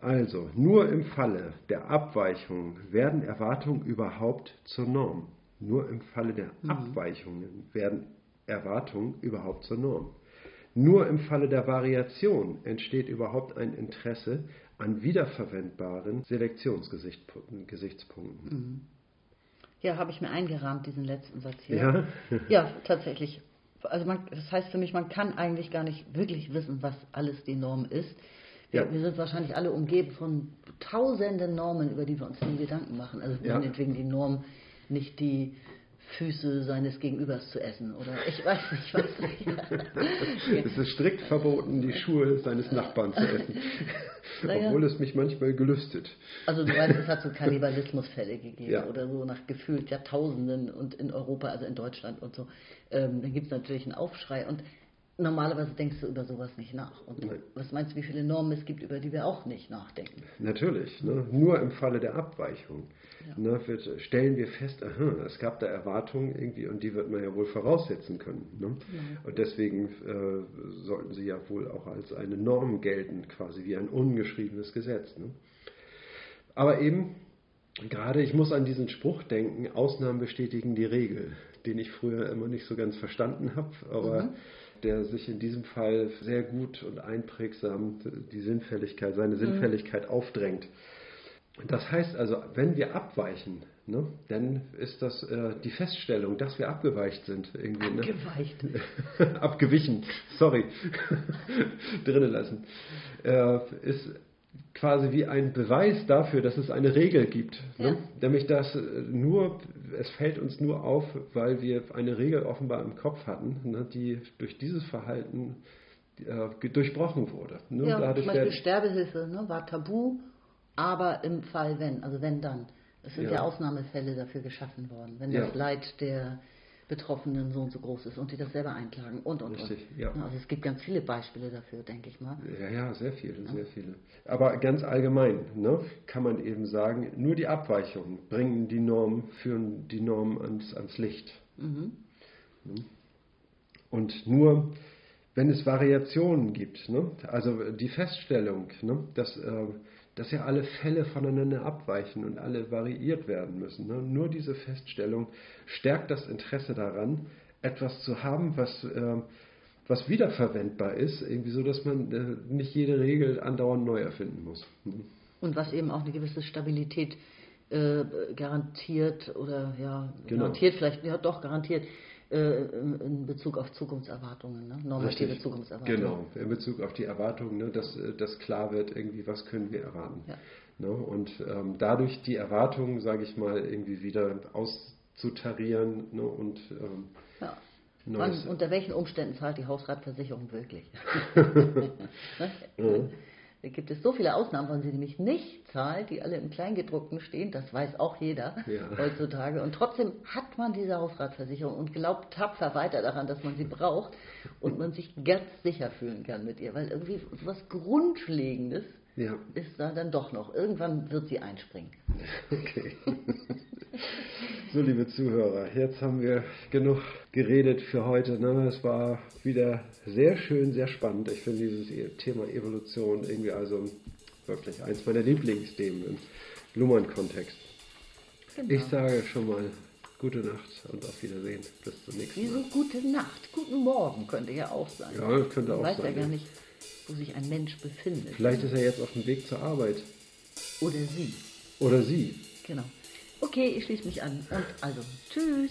S3: Also, nur im Falle der Abweichung werden Erwartungen überhaupt zur Norm. Nur im Falle der mhm. Abweichungen werden Erwartungen überhaupt zur Norm. Nur im Falle der Variation entsteht überhaupt ein Interesse an wiederverwendbaren Selektionsgesichtspunkten. Mhm.
S2: Ja, habe ich mir eingerahmt, diesen letzten Satz hier.
S3: Ja?
S2: Ja, tatsächlich. Also man, das heißt für mich, man kann eigentlich gar nicht wirklich wissen, was alles die Norm ist. Wir,
S3: Ja.
S2: wir sind wahrscheinlich alle umgeben von tausenden Normen, über die wir uns nie Gedanken machen. Also
S3: Ja.
S2: meinetwegen die Norm, nicht die Füße seines Gegenübers zu essen oder ich weiß nicht was.
S3: Es ist strikt verboten, die Schuhe seines Nachbarn zu essen.
S2: Naja.
S3: Obwohl es mich manchmal gelüstet.
S2: Also du weißt, es hat so Kannibalismusfälle gegeben
S3: Ja.
S2: oder so nach gefühlt Jahrtausenden und in Europa, also in Deutschland und so. Ähm, dann gibt es natürlich einen Aufschrei und normalerweise denkst du über sowas nicht nach. Und
S3: Nein.
S2: was meinst du, wie viele Normen es gibt, über die wir auch nicht nachdenken?
S3: Natürlich, ne? nur im Falle der Abweichung
S2: Ja.
S3: ne, wird, stellen wir fest, aha, es gab da Erwartungen irgendwie und die wird man ja wohl voraussetzen können. Ne? Und deswegen äh, sollten sie ja wohl auch als eine Norm gelten, quasi wie ein ungeschriebenes Gesetz. Ne? Aber eben, gerade ich muss an diesen Spruch denken, Ausnahmen bestätigen die Regel, den ich früher immer nicht so ganz verstanden habe, aber der sich in diesem Fall sehr gut und einprägsam die Sinnfälligkeit, seine Sinnfälligkeit aufdrängt. Das heißt also, wenn wir abweichen, ne, dann ist das äh, die Feststellung, dass wir abgeweicht sind. Irgendwie, ne?
S2: Geweicht.
S3: abgewichen, sorry, drinnen lassen, äh, ist quasi wie ein Beweis dafür, dass es eine Regel gibt.
S2: Ja.
S3: Ne? Nämlich, dass äh, nur, es fällt uns nur auf, weil wir eine Regel offenbar im Kopf hatten, ne, die durch dieses Verhalten äh, durchbrochen wurde. Ne?
S2: Ja, zum
S3: Dadurch
S2: Beispiel
S3: werden-
S2: Sterbehilfe ne, war tabu, aber im Fall wenn, also wenn dann. Es sind ja,
S3: Ja.
S2: Ausnahmefälle dafür geschaffen worden, wenn
S3: Ja.
S2: das Leid der Betroffenen so und so groß ist und die das selber einklagen und und
S3: Richtig,
S2: und.
S3: ja.
S2: Also es gibt ganz viele Beispiele dafür, denke ich mal.
S3: Ja, ja, sehr viele, sehr viele. Aber ganz allgemein ne, kann man eben sagen, nur die Abweichungen bringen die Norm, führen die Norm ans, ans Licht.
S2: Mhm.
S3: Und nur wenn es Variationen gibt, ne, also die Feststellung, ne, dass, äh, dass ja alle Fälle voneinander abweichen und alle variiert werden müssen, ne, nur diese Feststellung stärkt das Interesse daran, etwas zu haben, was, äh, was wiederverwendbar ist, irgendwie so, dass man äh, nicht jede Regel andauernd neu erfinden muss. Mhm.
S2: Und was eben auch eine gewisse Stabilität äh, garantiert oder ja,
S3: Genau.
S2: garantiert vielleicht, ja doch garantiert in in Bezug auf Zukunftserwartungen, ne? normative
S3: Richtig.
S2: Zukunftserwartungen.
S3: Genau, in Bezug auf die Erwartungen, ne, dass, äh, dass klar wird, irgendwie, was können wir erwarten.
S2: Ja.
S3: Ne, und ähm, dadurch die Erwartungen, sage ich mal, irgendwie wieder auszutarieren ne, und ähm,
S2: Ja.
S3: Neues.
S2: Wann, unter welchen Umständen zahlt die Hausratversicherung wirklich? ne? Da gibt es so viele Ausnahmen, wann sie nämlich nicht zahlt, die alle im Kleingedruckten stehen, das weiß auch jeder
S3: Ja.
S2: heutzutage. Und trotzdem hat man diese Hausratversicherung und glaubt tapfer weiter daran, dass man sie braucht und man sich ganz sicher fühlen kann mit ihr, weil irgendwie was Grundlegendes
S3: Ja,
S2: ist da dann doch noch. Irgendwann wird sie einspringen.
S3: okay. so, liebe Zuhörer, jetzt haben wir genug geredet für heute. Ne? Es war wieder sehr schön, sehr spannend. Ich finde dieses E- Thema Evolution irgendwie also wirklich eins meiner Lieblingsthemen im Luhmann-Kontext.
S2: Genau.
S3: Ich sage schon mal gute Nacht und auf Wiedersehen. Bis zum nächsten Mal.
S2: Wieso gute Nacht, guten Morgen könnte ja auch sein.
S3: Ja, könnte
S2: Man
S3: auch
S2: weiß
S3: sein,
S2: ja gar nicht, wo sich ein Mensch befindet.
S3: Vielleicht ist er jetzt auf dem Weg zur Arbeit.
S2: Oder sie.
S3: Oder sie.
S2: Genau. Okay, ich schließe mich an. Und also, tschüss.